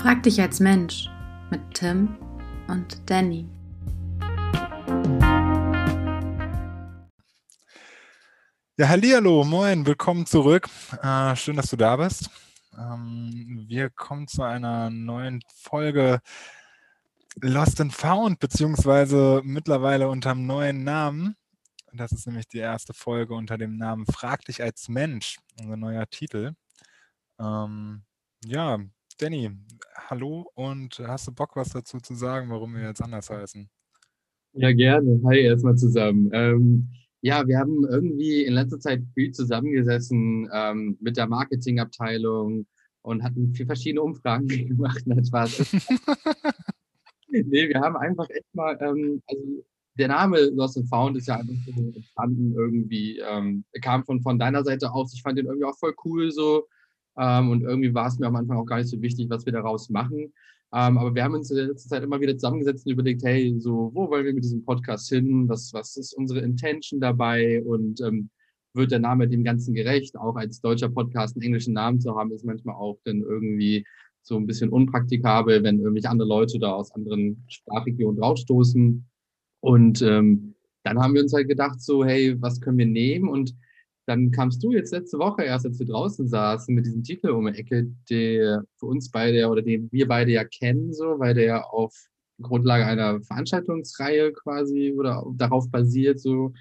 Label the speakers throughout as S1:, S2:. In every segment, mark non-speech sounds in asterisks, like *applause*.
S1: Frag dich als Mensch mit Tim und Danny.
S2: Ja, hallihallo, moin, willkommen zurück. Äh, schön, dass du da bist. Ähm, wir kommen zu einer neuen Folge Lost and Found, beziehungsweise mittlerweile unter einem neuen Namen. Das ist nämlich die erste Folge unter dem Namen Frag dich als Mensch, unser neuer Titel. Ähm, ja, Danny, hallo und hast du Bock, was dazu zu sagen, warum wir jetzt anders heißen?
S3: Ja, gerne. Hi erstmal zusammen. Ähm, ja, wir haben irgendwie in letzter Zeit viel zusammengesessen ähm, mit der Marketingabteilung und hatten vier verschiedene Umfragen *laughs* gemacht. Nein, Spaß. *laughs* nee, wir haben einfach echt mal, ähm, also der Name Lost and Found ist ja einfach so entstanden irgendwie, ähm, kam von, von deiner Seite aus. Ich fand den irgendwie auch voll cool so. Ähm, und irgendwie war es mir am Anfang auch gar nicht so wichtig, was wir daraus machen. Ähm, aber wir haben uns in der letzten Zeit immer wieder zusammengesetzt und überlegt, hey, so, wo wollen wir mit diesem Podcast hin? Was, was ist unsere Intention dabei? Und ähm, wird der Name dem Ganzen gerecht? Auch als deutscher Podcast einen englischen Namen zu haben, ist manchmal auch dann irgendwie so ein bisschen unpraktikabel, wenn irgendwelche andere Leute da aus anderen Sprachregionen draufstoßen. Und ähm, dann haben wir uns halt gedacht, so, hey, was können wir nehmen? Und dann kamst du jetzt letzte Woche erst, als wir draußen saßen, mit diesem Titel um die Ecke, der für uns beide oder den wir beide ja kennen, so, weil der ja auf Grundlage einer Veranstaltungsreihe quasi oder darauf basiert, so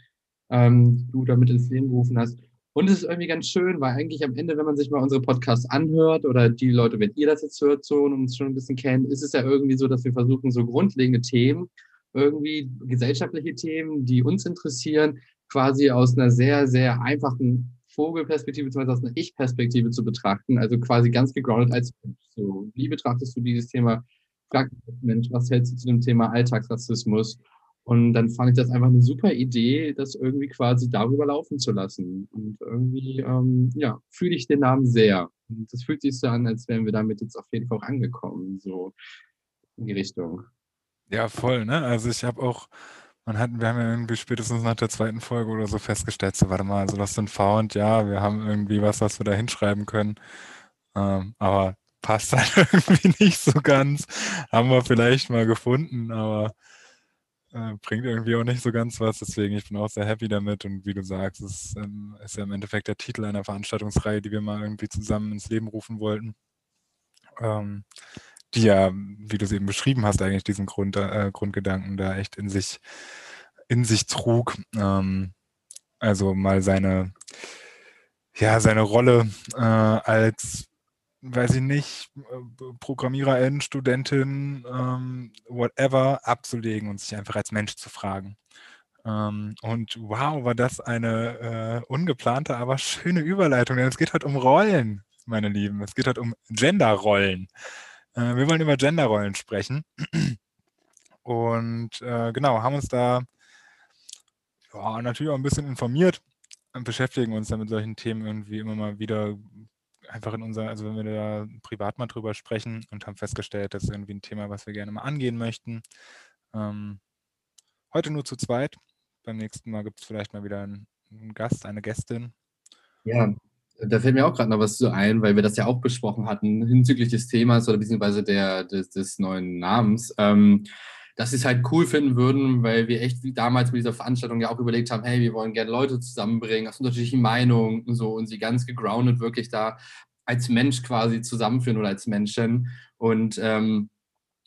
S3: ähm, du damit ins Leben gerufen hast. Und es ist irgendwie ganz schön, weil eigentlich am Ende, wenn man sich mal unsere Podcasts anhört oder die Leute, wenn ihr das jetzt hört so und uns schon ein bisschen kennt, ist es ja irgendwie so, dass wir versuchen, so grundlegende Themen, irgendwie gesellschaftliche Themen, die uns interessieren, quasi aus einer sehr, sehr einfachen Vogelperspektive, beziehungsweise aus einer Ich-Perspektive zu betrachten, also quasi ganz gegroundet als Mensch. So, wie betrachtest du dieses Thema? Frag Mensch, was hältst du zu dem Thema Alltagsrassismus? Und dann fand ich das einfach eine super Idee, das irgendwie quasi darüber laufen zu lassen. Und irgendwie, ähm, ja, fühle ich den Namen sehr. Und das fühlt sich so an, als wären wir damit jetzt auf jeden Fall auch angekommen, so in die Richtung.
S2: Ja, voll, ne? Also ich habe auch man hat, wir haben ja irgendwie spätestens nach der zweiten Folge oder so festgestellt, so warte mal, also Lost and Found, ja, wir haben irgendwie was, was wir da hinschreiben können, ähm, aber passt *laughs* halt irgendwie nicht so ganz. Haben wir vielleicht mal gefunden, aber äh, bringt irgendwie auch nicht so ganz was. Deswegen, ich bin auch sehr happy damit. Und wie du sagst, es ähm, ist ja im Endeffekt der Titel einer Veranstaltungsreihe, die wir mal irgendwie zusammen ins Leben rufen wollten. Ähm, die ja, wie du es eben beschrieben hast, eigentlich diesen Grund, äh, Grundgedanken da echt in sich, in sich trug. Ähm, also mal seine, ja, seine Rolle äh, als, weiß ich nicht, Programmiererin, Studentin, ähm, whatever, abzulegen und sich einfach als Mensch zu fragen. Ähm, und wow, war das eine äh, ungeplante, aber schöne Überleitung, denn es geht halt um Rollen, meine Lieben. Es geht halt um Genderrollen. Äh, wir wollen über Genderrollen sprechen. Und äh, genau, haben uns da ja, natürlich auch ein bisschen informiert und beschäftigen uns dann mit solchen Themen irgendwie immer mal wieder einfach in unser, also wenn wir da privat mal drüber sprechen und haben festgestellt, das ist irgendwie ein Thema, was wir gerne mal angehen möchten. Ähm, heute nur zu zweit. Beim nächsten Mal gibt es vielleicht mal wieder einen, einen Gast, eine Gästin.
S3: Ja, da fällt mir auch gerade noch was zu ein, weil wir das ja auch besprochen hatten hinzüglich des Themas oder beziehungsweise der, des, des neuen Namens. Ähm, dass sie es halt cool finden würden, weil wir echt wie damals mit dieser Veranstaltung ja auch überlegt haben, hey, wir wollen gerne Leute zusammenbringen aus unterschiedlichen Meinungen und so und sie ganz gegroundet wirklich da als Mensch quasi zusammenführen oder als Menschen. Und ähm,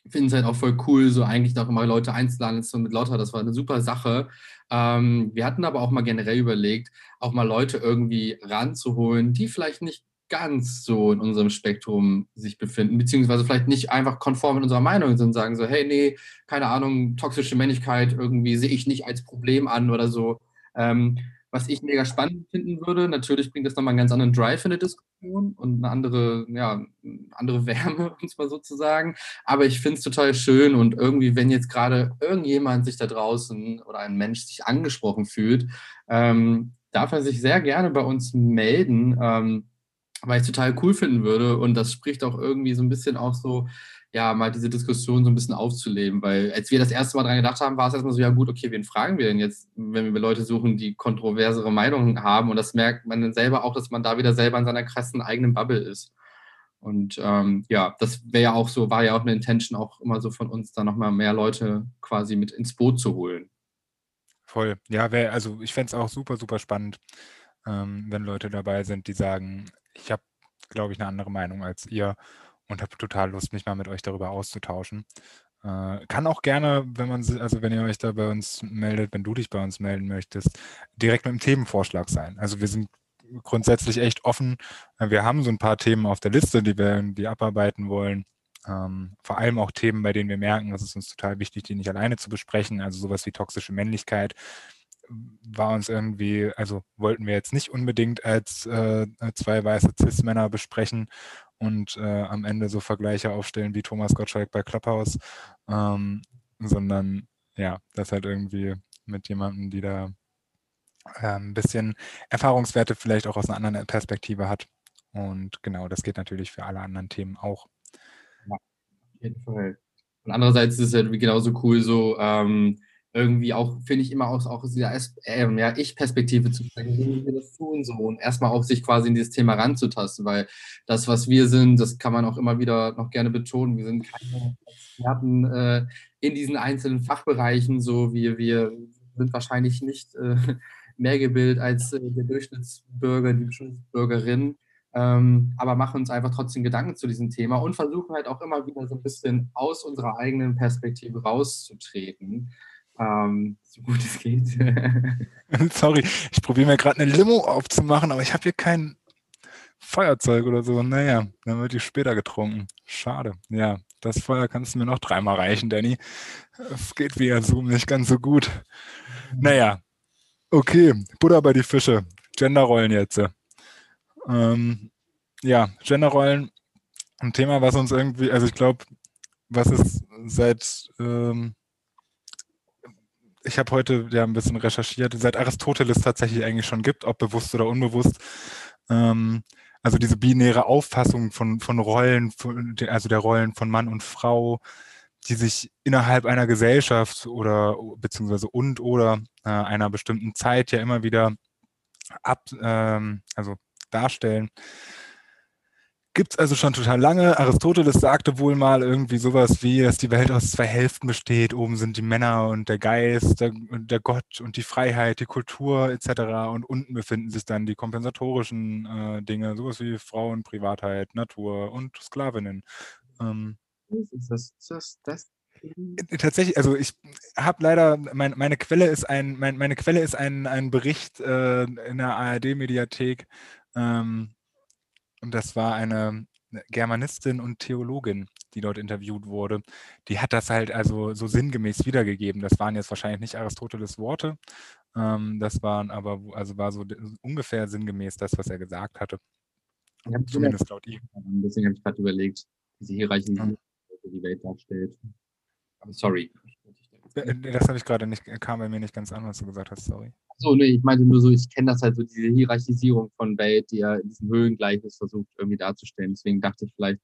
S3: finden es halt auch voll cool, so eigentlich noch immer Leute einzuladen. So mit Lotta, das war eine super Sache. Ähm, wir hatten aber auch mal generell überlegt, auch mal Leute irgendwie ranzuholen, die vielleicht nicht ganz so in unserem Spektrum sich befinden, beziehungsweise vielleicht nicht einfach konform mit unserer Meinung sind, sagen so, hey, nee, keine Ahnung, toxische Männlichkeit irgendwie sehe ich nicht als Problem an oder so. Ähm, was ich mega spannend finden würde, natürlich bringt das nochmal einen ganz anderen Drive in der Diskussion und eine andere, ja, andere *laughs* Wärme, um es mal so zu sagen. Aber ich finde es total schön und irgendwie, wenn jetzt gerade irgendjemand sich da draußen oder ein Mensch sich angesprochen fühlt, ähm, darf er sich sehr gerne bei uns melden, ähm, weil ich es total cool finden würde. Und das spricht auch irgendwie so ein bisschen auch so ja, mal diese Diskussion so ein bisschen aufzuleben, weil als wir das erste Mal dran gedacht haben, war es erstmal so, ja gut, okay, wen fragen wir denn jetzt, wenn wir Leute suchen, die kontroversere Meinungen haben und das merkt man dann selber auch, dass man da wieder selber in seiner krassen eigenen Bubble ist. Und ähm, ja, das wäre ja auch so, war ja auch eine Intention auch immer so von uns, da nochmal mehr Leute quasi mit ins Boot zu holen.
S2: Voll. Ja, wär, also ich fände es auch super, super spannend, ähm, wenn Leute dabei sind, die sagen, ich habe, glaube ich, eine andere Meinung als ihr und habe total Lust, mich mal mit euch darüber auszutauschen. Äh, kann auch gerne, wenn man, also wenn ihr euch da bei uns meldet, wenn du dich bei uns melden möchtest, direkt mit einem Themenvorschlag sein. Also wir sind grundsätzlich echt offen. Wir haben so ein paar Themen auf der Liste, die wir irgendwie abarbeiten wollen. Ähm, vor allem auch Themen, bei denen wir merken, das ist uns total wichtig, die nicht alleine zu besprechen. Also sowas wie toxische Männlichkeit war uns irgendwie, also wollten wir jetzt nicht unbedingt als äh, zwei weiße Cis-Männer besprechen und äh, am Ende so Vergleiche aufstellen wie Thomas Gottschalk bei Clubhouse, ähm, sondern ja, das halt irgendwie mit jemandem, die da äh, ein bisschen Erfahrungswerte vielleicht auch aus einer anderen Perspektive hat. Und genau, das geht natürlich für alle anderen Themen auch.
S3: Ja, auf jeden Fall. Und andererseits ist es halt genauso cool, so ähm, irgendwie auch, finde ich, immer aus, auch aus dieser äh, ja, Ich-Perspektive zu sprechen, wie wir das tun so und erstmal auch sich quasi in dieses Thema ranzutasten, weil das, was wir sind, das kann man auch immer wieder noch gerne betonen. Wir sind keine Experten äh, in diesen einzelnen Fachbereichen, so wie wir sind wahrscheinlich nicht äh, mehr gebildet als äh, der Durchschnittsbürger, die Durchschnittsbürgerin. Ähm, aber machen uns einfach trotzdem Gedanken zu diesem Thema und versuchen halt auch immer wieder so ein bisschen aus unserer eigenen Perspektive rauszutreten. Ähm, so gut es geht. *laughs*
S2: Sorry, ich probiere mir gerade eine Limo aufzumachen, aber ich habe hier kein Feuerzeug oder so. Naja, dann wird die später getrunken. Schade. Ja, das Feuer kannst du mir noch dreimal reichen, Danny. Es geht via Zoom nicht ganz so gut. Naja, Okay, Butter bei die Fische. Genderrollen jetzt. Ähm, ja, Genderrollen, ein Thema, was uns irgendwie, also ich glaube, was es seit, ähm, ich habe heute ja ein bisschen recherchiert, seit Aristoteles tatsächlich eigentlich schon gibt, ob bewusst oder unbewusst. Ähm, also diese binäre Auffassung von, von Rollen, von, also der Rollen von Mann und Frau, die sich innerhalb einer Gesellschaft oder beziehungsweise und oder äh, einer bestimmten Zeit ja immer wieder ab, ähm, also darstellen. Gibt es also schon total lange. Aristoteles sagte wohl mal irgendwie sowas wie, dass die Welt aus zwei Hälften besteht. Oben sind die Männer und der Geist, der, der Gott und die Freiheit, die Kultur etc. Und unten befinden sich dann die kompensatorischen äh, Dinge, sowas wie Frauen, Privatheit, Natur und Sklavinnen. Ähm, ist das, das, das äh, Tatsächlich, also ich habe leider, mein, meine Quelle ist ein, mein, meine Quelle ist ein, ein Bericht äh, in der ARD-Mediathek. Ähm, und das war eine Germanistin und Theologin, die dort interviewt wurde. Die hat das halt also so sinngemäß wiedergegeben. Das waren jetzt wahrscheinlich nicht Aristoteles Worte. Ähm, das waren aber, also war so ungefähr sinngemäß das, was er gesagt hatte.
S3: Zumindest laut ihm. Deswegen habe ich gerade überlegt, diese Hierarchie. Mhm die Welt darstellt. Sorry.
S2: Äh, das habe ich gerade nicht, kam bei mir nicht ganz an, was du gesagt hast, sorry.
S3: So, nee, ich meinte nur so, ich kenne das halt so, diese Hierarchisierung von Welt, die er in diesem Höhlengleichnis versucht irgendwie darzustellen. Deswegen dachte ich vielleicht,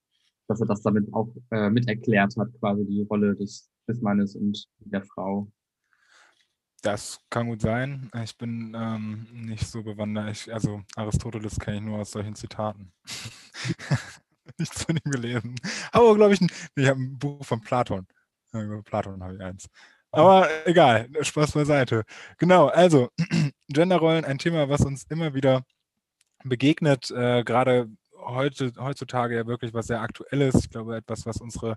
S3: dass er das damit auch äh, mit erklärt hat, quasi die Rolle des, des Mannes und der Frau.
S2: Das kann gut sein. Ich bin ähm, nicht so bewandert. Ich, also Aristoteles kenne ich nur aus solchen Zitaten. *laughs* nichts von ihm gelesen. Aber glaube ich, ich habe ein Buch von Platon. Über Platon habe ich eins. Aber egal, Spaß beiseite. Genau, also *clears throat* Genderrollen, ein Thema, was uns immer wieder begegnet, äh, gerade heute, heutzutage ja wirklich was sehr Aktuelles. Ich glaube, etwas, was unsere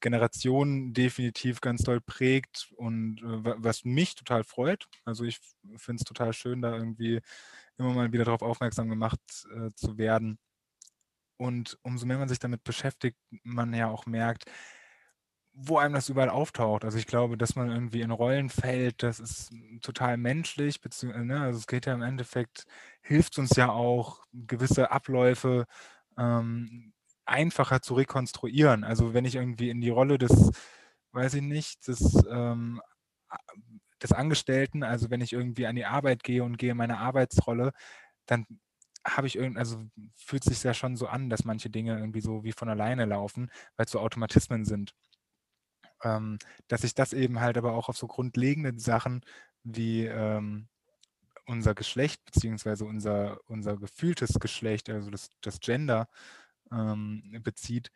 S2: Generation definitiv ganz doll prägt und äh, was mich total freut. Also ich finde es total schön, da irgendwie immer mal wieder darauf aufmerksam gemacht äh, zu werden. Und umso mehr man sich damit beschäftigt, man ja auch merkt, wo einem das überall auftaucht. Also ich glaube, dass man irgendwie in Rollen fällt, das ist total menschlich, beziehungsweise, ne, also es geht ja im Endeffekt, hilft uns ja auch, gewisse Abläufe ähm, einfacher zu rekonstruieren. Also wenn ich irgendwie in die Rolle des, weiß ich nicht, des, ähm, des Angestellten, also wenn ich irgendwie an die Arbeit gehe und gehe meine Arbeitsrolle, dann habe ich irgendwie, also fühlt sich ja schon so an, dass manche Dinge irgendwie so wie von alleine laufen, weil es so Automatismen sind. Ähm, dass ich das eben halt aber auch auf so grundlegende Sachen wie ähm, unser Geschlecht beziehungsweise unser, unser gefühltes Geschlecht, also das, das Gender, ähm, bezieht.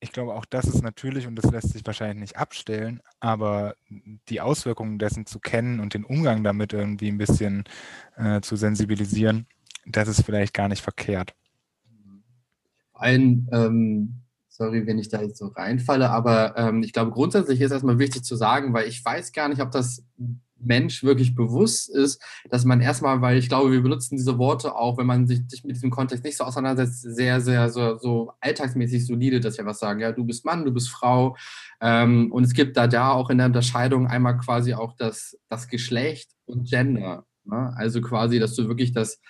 S2: Ich glaube, auch das ist natürlich und das lässt sich wahrscheinlich nicht abstellen, aber die Auswirkungen dessen zu kennen und den Umgang damit irgendwie ein bisschen äh, zu sensibilisieren, das ist vielleicht gar nicht verkehrt.
S3: Ein, ähm, sorry, wenn ich da jetzt so reinfalle, aber ähm, ich glaube, grundsätzlich ist erstmal wichtig zu sagen, weil ich weiß gar nicht, ob das Mensch wirklich bewusst ist, dass man erstmal, weil ich glaube, wir benutzen diese Worte auch, wenn man sich, mit diesem Kontext nicht so auseinandersetzt, sehr, sehr so, so alltagsmäßig solide, dass wir was sagen. Ja, du bist Mann, du bist Frau. Ähm, und es gibt da da auch in der Unterscheidung einmal quasi auch das, das Geschlecht und Gender. Ne? Also quasi, dass du wirklich das,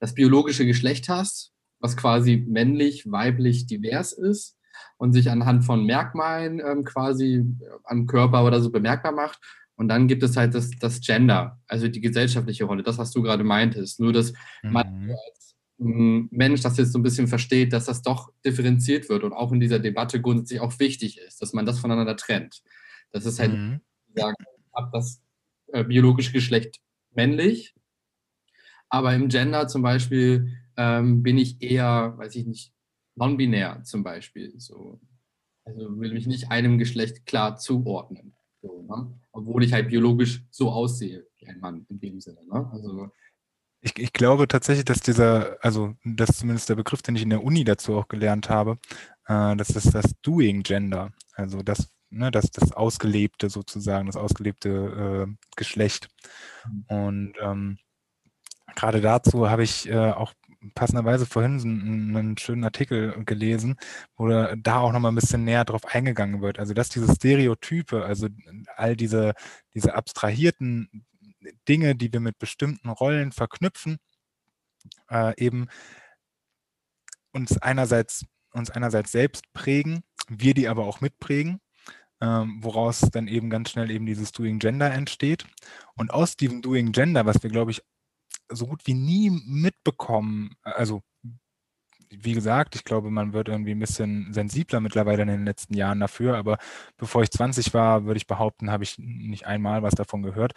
S3: das biologische Geschlecht hast, was quasi männlich, weiblich, divers ist und sich anhand von Merkmalen ähm, quasi am Körper oder so bemerkbar macht. Und dann gibt es halt das, das Gender, also die gesellschaftliche Rolle, das, was du gerade meintest. Nur, dass mhm. man als Mensch das jetzt so ein bisschen versteht, dass das doch differenziert wird und auch in dieser Debatte grundsätzlich auch wichtig ist, dass man das voneinander trennt. Das ist halt, mhm. sagen, ab das äh, biologische Geschlecht männlich, aber im Gender zum Beispiel ähm, bin ich eher, weiß ich nicht, non-binär zum Beispiel. So. Also will mich nicht einem Geschlecht klar zuordnen. So, ne? Obwohl ich halt biologisch so aussehe wie ein Mann in dem Sinne. Ne? Also,
S2: ich, ich, glaube tatsächlich, dass dieser, also das ist zumindest der Begriff, den ich in der Uni dazu auch gelernt habe, äh, das ist das Doing Gender. Also das, ne, das, das Ausgelebte sozusagen, das ausgelebte äh, Geschlecht. Mhm. Und ähm, gerade dazu habe ich äh, auch passenderweise vorhin einen, schönen Artikel gelesen, wo da auch nochmal ein bisschen näher drauf eingegangen wird. Also dass diese Stereotype, also all diese, diese abstrahierten Dinge, die wir mit bestimmten Rollen verknüpfen, äh, eben uns einerseits, uns einerseits selbst prägen, wir die aber auch mitprägen, ähm, woraus dann eben ganz schnell eben dieses Doing Gender entsteht. Und aus diesem Doing Gender, was wir, glaube ich, so gut wie nie mitbekommen. Also, wie gesagt, ich glaube, man wird irgendwie ein bisschen sensibler mittlerweile in den letzten Jahren dafür, aber bevor ich 20 war, würde ich behaupten, habe ich nicht einmal was davon gehört.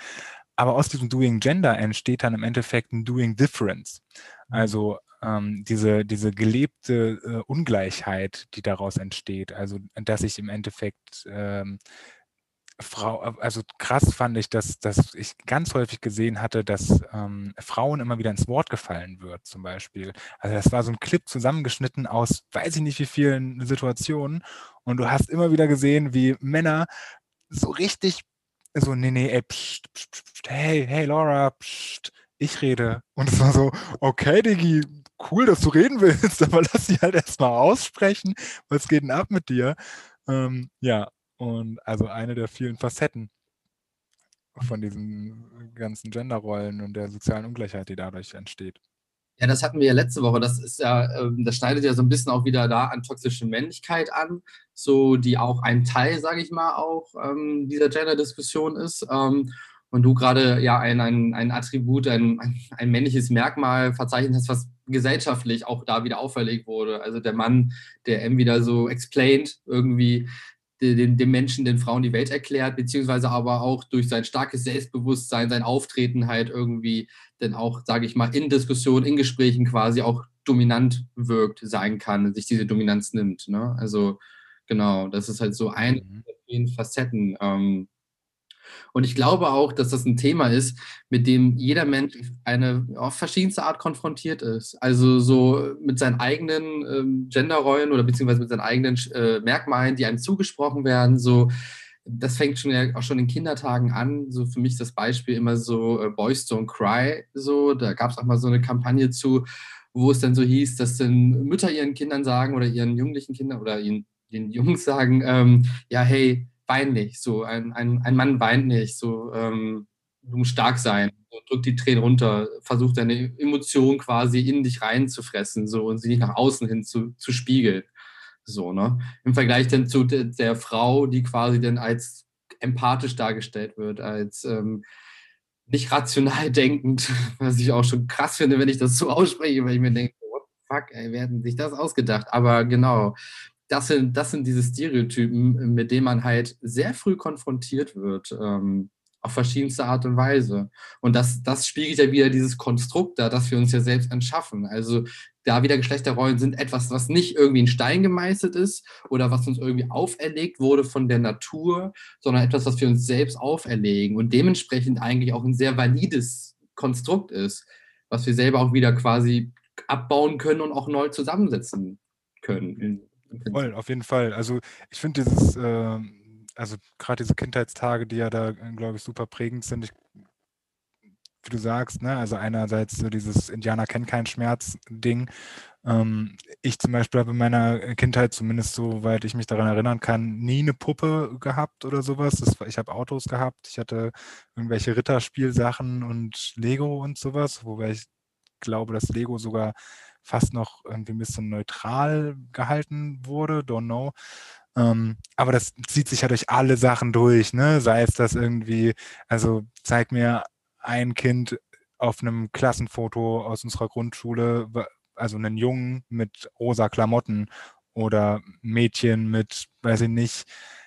S2: Aber aus diesem Doing Gender entsteht dann im Endeffekt ein Doing Difference. Mhm. Also ähm, diese, diese gelebte äh, Ungleichheit, die daraus entsteht. Also, dass ich im Endeffekt ähm, Frau, also krass fand ich, dass, dass ich ganz häufig gesehen hatte, dass ähm, Frauen immer wieder ins Wort gefallen wird, zum Beispiel. Also das war so ein Clip zusammengeschnitten aus weiß ich nicht wie vielen Situationen und du hast immer wieder gesehen, wie Männer so richtig so, nee, nee, ey, pst, pst, pst, hey, hey Laura, pst, ich rede. Und es war so, okay, Diggi, cool, dass du reden willst, *laughs* aber lass sie halt erstmal aussprechen. Was geht denn ab mit dir? Ähm, ja, und also eine der vielen Facetten von diesen ganzen Genderrollen und der sozialen Ungleichheit, die dadurch entsteht.
S3: Ja, das hatten wir ja letzte Woche. Das ist ja, ähm, das schneidet ja so ein bisschen auch wieder da an toxische Männlichkeit an, so die auch ein Teil, sage ich mal, auch ähm, dieser Gender-Diskussion ist. Ähm, und du gerade ja ein, ein, ein Attribut, ein, ein männliches Merkmal verzeichnet hast, was gesellschaftlich auch da wieder auferlegt wurde. Also der Mann, der M wieder so explained irgendwie den, den Menschen, den Frauen die Welt erklärt, beziehungsweise aber auch durch sein starkes Selbstbewusstsein, sein Auftreten halt irgendwie dann auch, sage ich mal, in Diskussionen, in Gesprächen quasi auch dominant wirkt, sein kann, sich diese Dominanz nimmt. Ne? Also genau, das ist halt so eine mhm. der vielen Facetten. Ähm, und ich glaube auch, dass das ein Thema ist, mit dem jeder Mensch eine auf verschiedenste Art konfrontiert ist. Also so mit seinen eigenen ähm, Genderrollen oder beziehungsweise mit seinen eigenen äh, Merkmalen, die einem zugesprochen werden. So, das fängt schon ja auch schon in Kindertagen an. So für mich das Beispiel immer so äh, Boys Don't Cry. So, da gab es auch mal so eine Kampagne zu, wo es dann so hieß, dass dann Mütter ihren Kindern sagen oder ihren jugendlichen Kindern oder ihren den Jungs sagen, ähm, ja, hey, wein nicht, so ein, ein, ein Mann weint nicht, so ähm, du musst stark sein, so, drück die Tränen runter, versuch deine Emotion quasi in dich reinzufressen so und sie nicht nach außen hin zu, zu spiegeln. So, ne? Im Vergleich dann zu der, der Frau, die quasi dann als empathisch dargestellt wird, als ähm, nicht rational *laughs* denkend, was ich auch schon krass finde, wenn ich das so *laughs* ausspreche, weil ich mir denke, what the fuck, ey, wer hat sich das ausgedacht? Aber genau, das sind, das sind diese Stereotypen, mit denen man halt sehr früh konfrontiert wird. Ähm, auf verschiedenste Art und Weise. Und das, das spiegelt ja wieder dieses Konstrukt da, das wir uns ja selbst entschaffen. Also da wieder Geschlechterrollen sind etwas, was nicht irgendwie in Stein gemeißelt ist oder was uns irgendwie auferlegt wurde von der Natur, sondern etwas, was wir uns selbst auferlegen und dementsprechend eigentlich auch ein sehr valides Konstrukt ist, was wir selber auch wieder quasi abbauen können und auch neu zusammensetzen können.
S2: Voll, auf jeden Fall. Also ich finde dieses, äh, also gerade diese Kindheitstage, die ja da, glaube ich, super prägend sind. Ich, wie du sagst, ne, also einerseits so dieses Indianer kennt keinen Schmerz-Ding. Ähm, ich zum Beispiel habe in meiner Kindheit, zumindest soweit ich mich daran erinnern kann, nie eine Puppe gehabt oder sowas. Das, ich habe Autos gehabt, ich hatte irgendwelche Ritterspielsachen und Lego und sowas, wobei ich glaube, dass Lego sogar fast noch irgendwie ein bisschen neutral gehalten wurde, don't know. Ähm, aber das zieht sich ja durch alle Sachen durch, ne? Sei es das irgendwie, also zeig mir ein Kind auf einem Klassenfoto aus unserer Grundschule, also einen Jungen mit rosa Klamotten oder Mädchen mit, weiß ich nicht,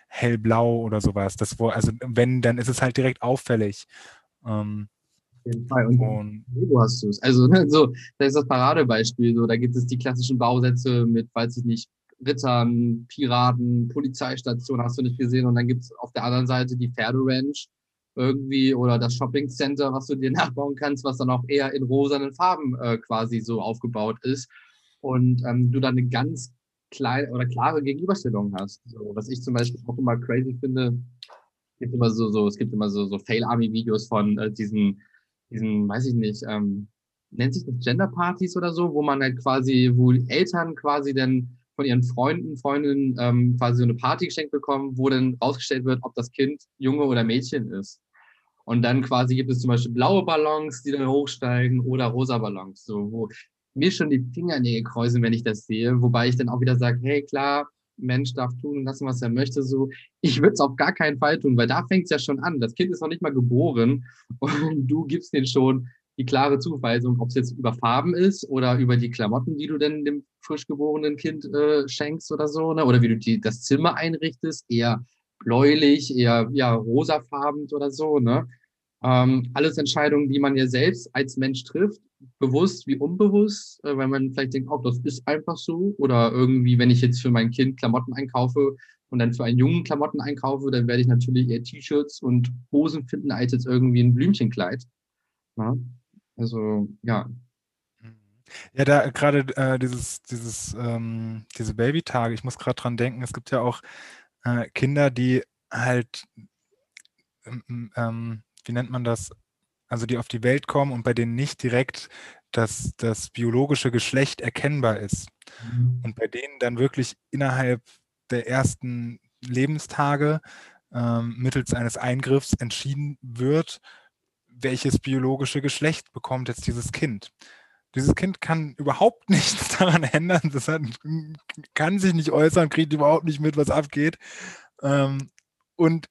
S2: hellblau oder sowas. Das, also wenn, dann ist es halt direkt auffällig. Ähm,
S3: jeden Fall. Und, und wo hast du es? Also, ne, so, das ist das Paradebeispiel. So, da gibt es die klassischen Bausätze mit, weiß ich nicht, Rittern, Piraten, Polizeistation, hast du nicht gesehen. Und dann gibt es auf der anderen Seite die Pferderanch irgendwie oder das Shopping Center, was du dir *laughs* nachbauen kannst, was dann auch eher in rosanen Farben äh, quasi so aufgebaut ist. Und ähm, du dann eine ganz kleine oder klare Gegenüberstellung hast. So, was ich zum Beispiel auch immer crazy finde, gibt immer so, so es gibt immer so, so Fail-Army-Videos von äh, diesen diesen, weiß ich nicht, ähm, nennt sich das Gender-Partys oder so, wo man halt quasi, wo Eltern quasi dann von ihren Freunden, Freundinnen ähm, quasi so eine Party geschenkt bekommen, wo dann rausgestellt wird, ob das Kind Junge oder Mädchen ist. Und dann quasi gibt es zum Beispiel blaue Ballons, die dann hochsteigen oder rosa Ballons, so wo mir schon die Fingernägel kräuseln, wenn ich das sehe. Wobei ich dann auch wieder sage, hey, klar, Mensch darf tun und lassen, was er möchte. So, ich würde es auf gar keinen Fall tun, weil da fängt es ja schon an. Das Kind ist noch nicht mal geboren *laughs* und du gibst den schon die klare Zuweisung, ob es jetzt über Farben ist oder über die Klamotten, die du denn dem frisch geborenen Kind äh, schenkst oder so, ne? oder wie du die, das Zimmer einrichtest, eher bläulich, eher ja, rosafarben oder so. Ne? Ähm, alles Entscheidungen, die man ja selbst als Mensch trifft, bewusst wie unbewusst, äh, weil man vielleicht denkt, oh, das ist einfach so. Oder irgendwie, wenn ich jetzt für mein Kind Klamotten einkaufe und dann für einen Jungen Klamotten einkaufe, dann werde ich natürlich eher T-Shirts und Hosen finden als jetzt irgendwie ein Blümchenkleid. Ja? Also, ja.
S2: Ja, da gerade äh, dieses, dieses, ähm, diese Babytage, ich muss gerade dran denken, es gibt ja auch äh, Kinder, die halt ähm, ähm wie nennt man das, also die auf die Welt kommen und bei denen nicht direkt das, das biologische Geschlecht erkennbar ist. Mhm. Und bei denen dann wirklich innerhalb der ersten Lebenstage ähm, mittels eines Eingriffs entschieden wird, welches biologische Geschlecht bekommt jetzt dieses Kind. Dieses Kind kann überhaupt *laughs* nichts daran ändern, das hat, kann sich nicht äußern, kriegt überhaupt nicht mit, was abgeht. Ähm, und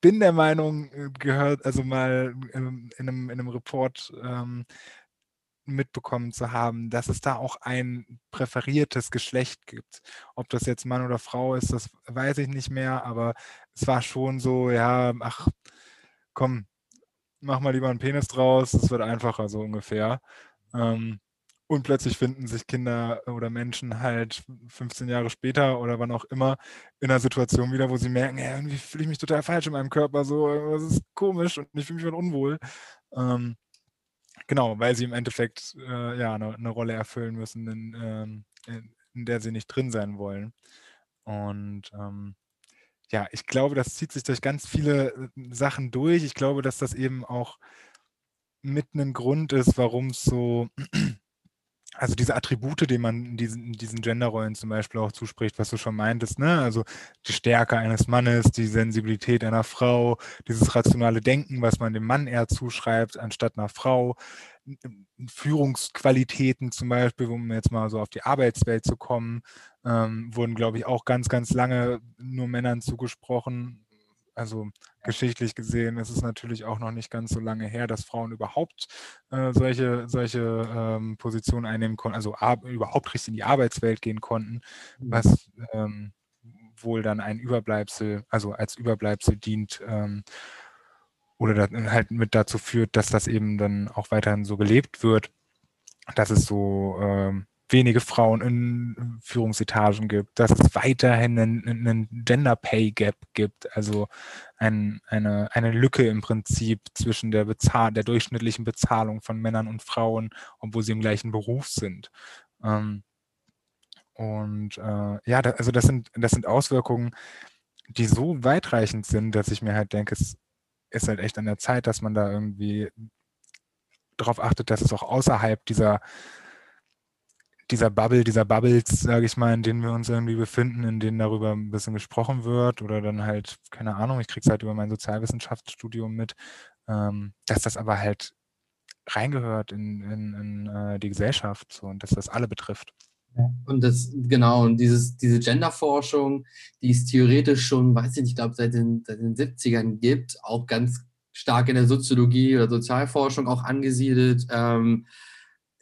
S2: bin der Meinung, äh, gehört, also mal in einem, in einem Report ähm, mitbekommen zu haben, dass es da auch ein präferiertes Geschlecht gibt. Ob das jetzt Mann oder Frau ist, das weiß ich nicht mehr, aber es war schon so, ja, ach, komm, mach mal lieber einen Penis draus, es wird einfacher, so ungefähr. Ähm, und plötzlich finden sich Kinder oder Menschen halt 15 Jahre später oder wann auch immer in einer Situation wieder, wo sie merken, ja, irgendwie fühle ich mich total falsch in meinem Körper, so, was ist komisch und ich fühle mich unwohl. Ähm, genau, weil sie im Endeffekt äh, ja eine, eine, Rolle erfüllen müssen, in, ähm, in, in, der sie nicht drin sein wollen. Und ähm, ja, ich glaube, das zieht sich durch ganz viele äh, Sachen durch. Ich glaube, dass das eben auch mit einem Grund ist, warum es so also diese Attribute, die man diesen, diesen Genderrollen zum Beispiel auch zuspricht, was du schon meintest, ne? Also die Stärke eines Mannes, die Sensibilität einer Frau, dieses rationale Denken, was man dem Mann eher zuschreibt, anstatt einer Frau, Führungsqualitäten zum Beispiel, um jetzt mal so auf die Arbeitswelt zu kommen, ähm, wurden, glaube ich, auch ganz, ganz lange nur Männern zugesprochen also geschichtlich gesehen ist es natürlich auch noch nicht ganz so lange her, dass Frauen überhaupt äh, solche, solche ähm, Positionen einnehmen konnten, also überhaupt richtig in die Arbeitswelt gehen konnten, mhm. was ähm, wohl dann ein Überbleibsel, also als Überbleibsel dient ähm, oder da, halt mit dazu führt, dass das eben dann auch weiterhin so gelebt wird, dass es so ähm, wenige Frauen in Führungsetagen gibt, dass es weiterhin einen, einen Gender Pay Gap gibt, also ein, eine, eine Lücke im Prinzip zwischen der, Bezahl der durchschnittlichen Bezahlung von Männern und Frauen, obwohl sie im gleichen Beruf sind. Ähm, und äh, ja, da, also das sind, das sind Auswirkungen, die so weitreichend sind, dass ich mir halt denke, es ist halt echt an der Zeit, dass man da irgendwie darauf achtet, dass es auch außerhalb dieser dieser Bubble, dieser Bubbles, sage ich mal, in denen wir uns irgendwie befinden, in denen darüber ein bisschen gesprochen wird oder dann halt, keine Ahnung, ich kriege es halt über mein Sozialwissenschaftsstudium mit, ähm, dass das aber halt reingehört in, in, in äh, die Gesellschaft so, und dass das alle betrifft.
S3: Und das, genau, und dieses, diese Genderforschung, die es theoretisch schon, weiß ich nicht, ich glaube, seit den, seit den 70ern gibt, auch ganz stark in der Soziologie oder Sozialforschung auch angesiedelt, ähm,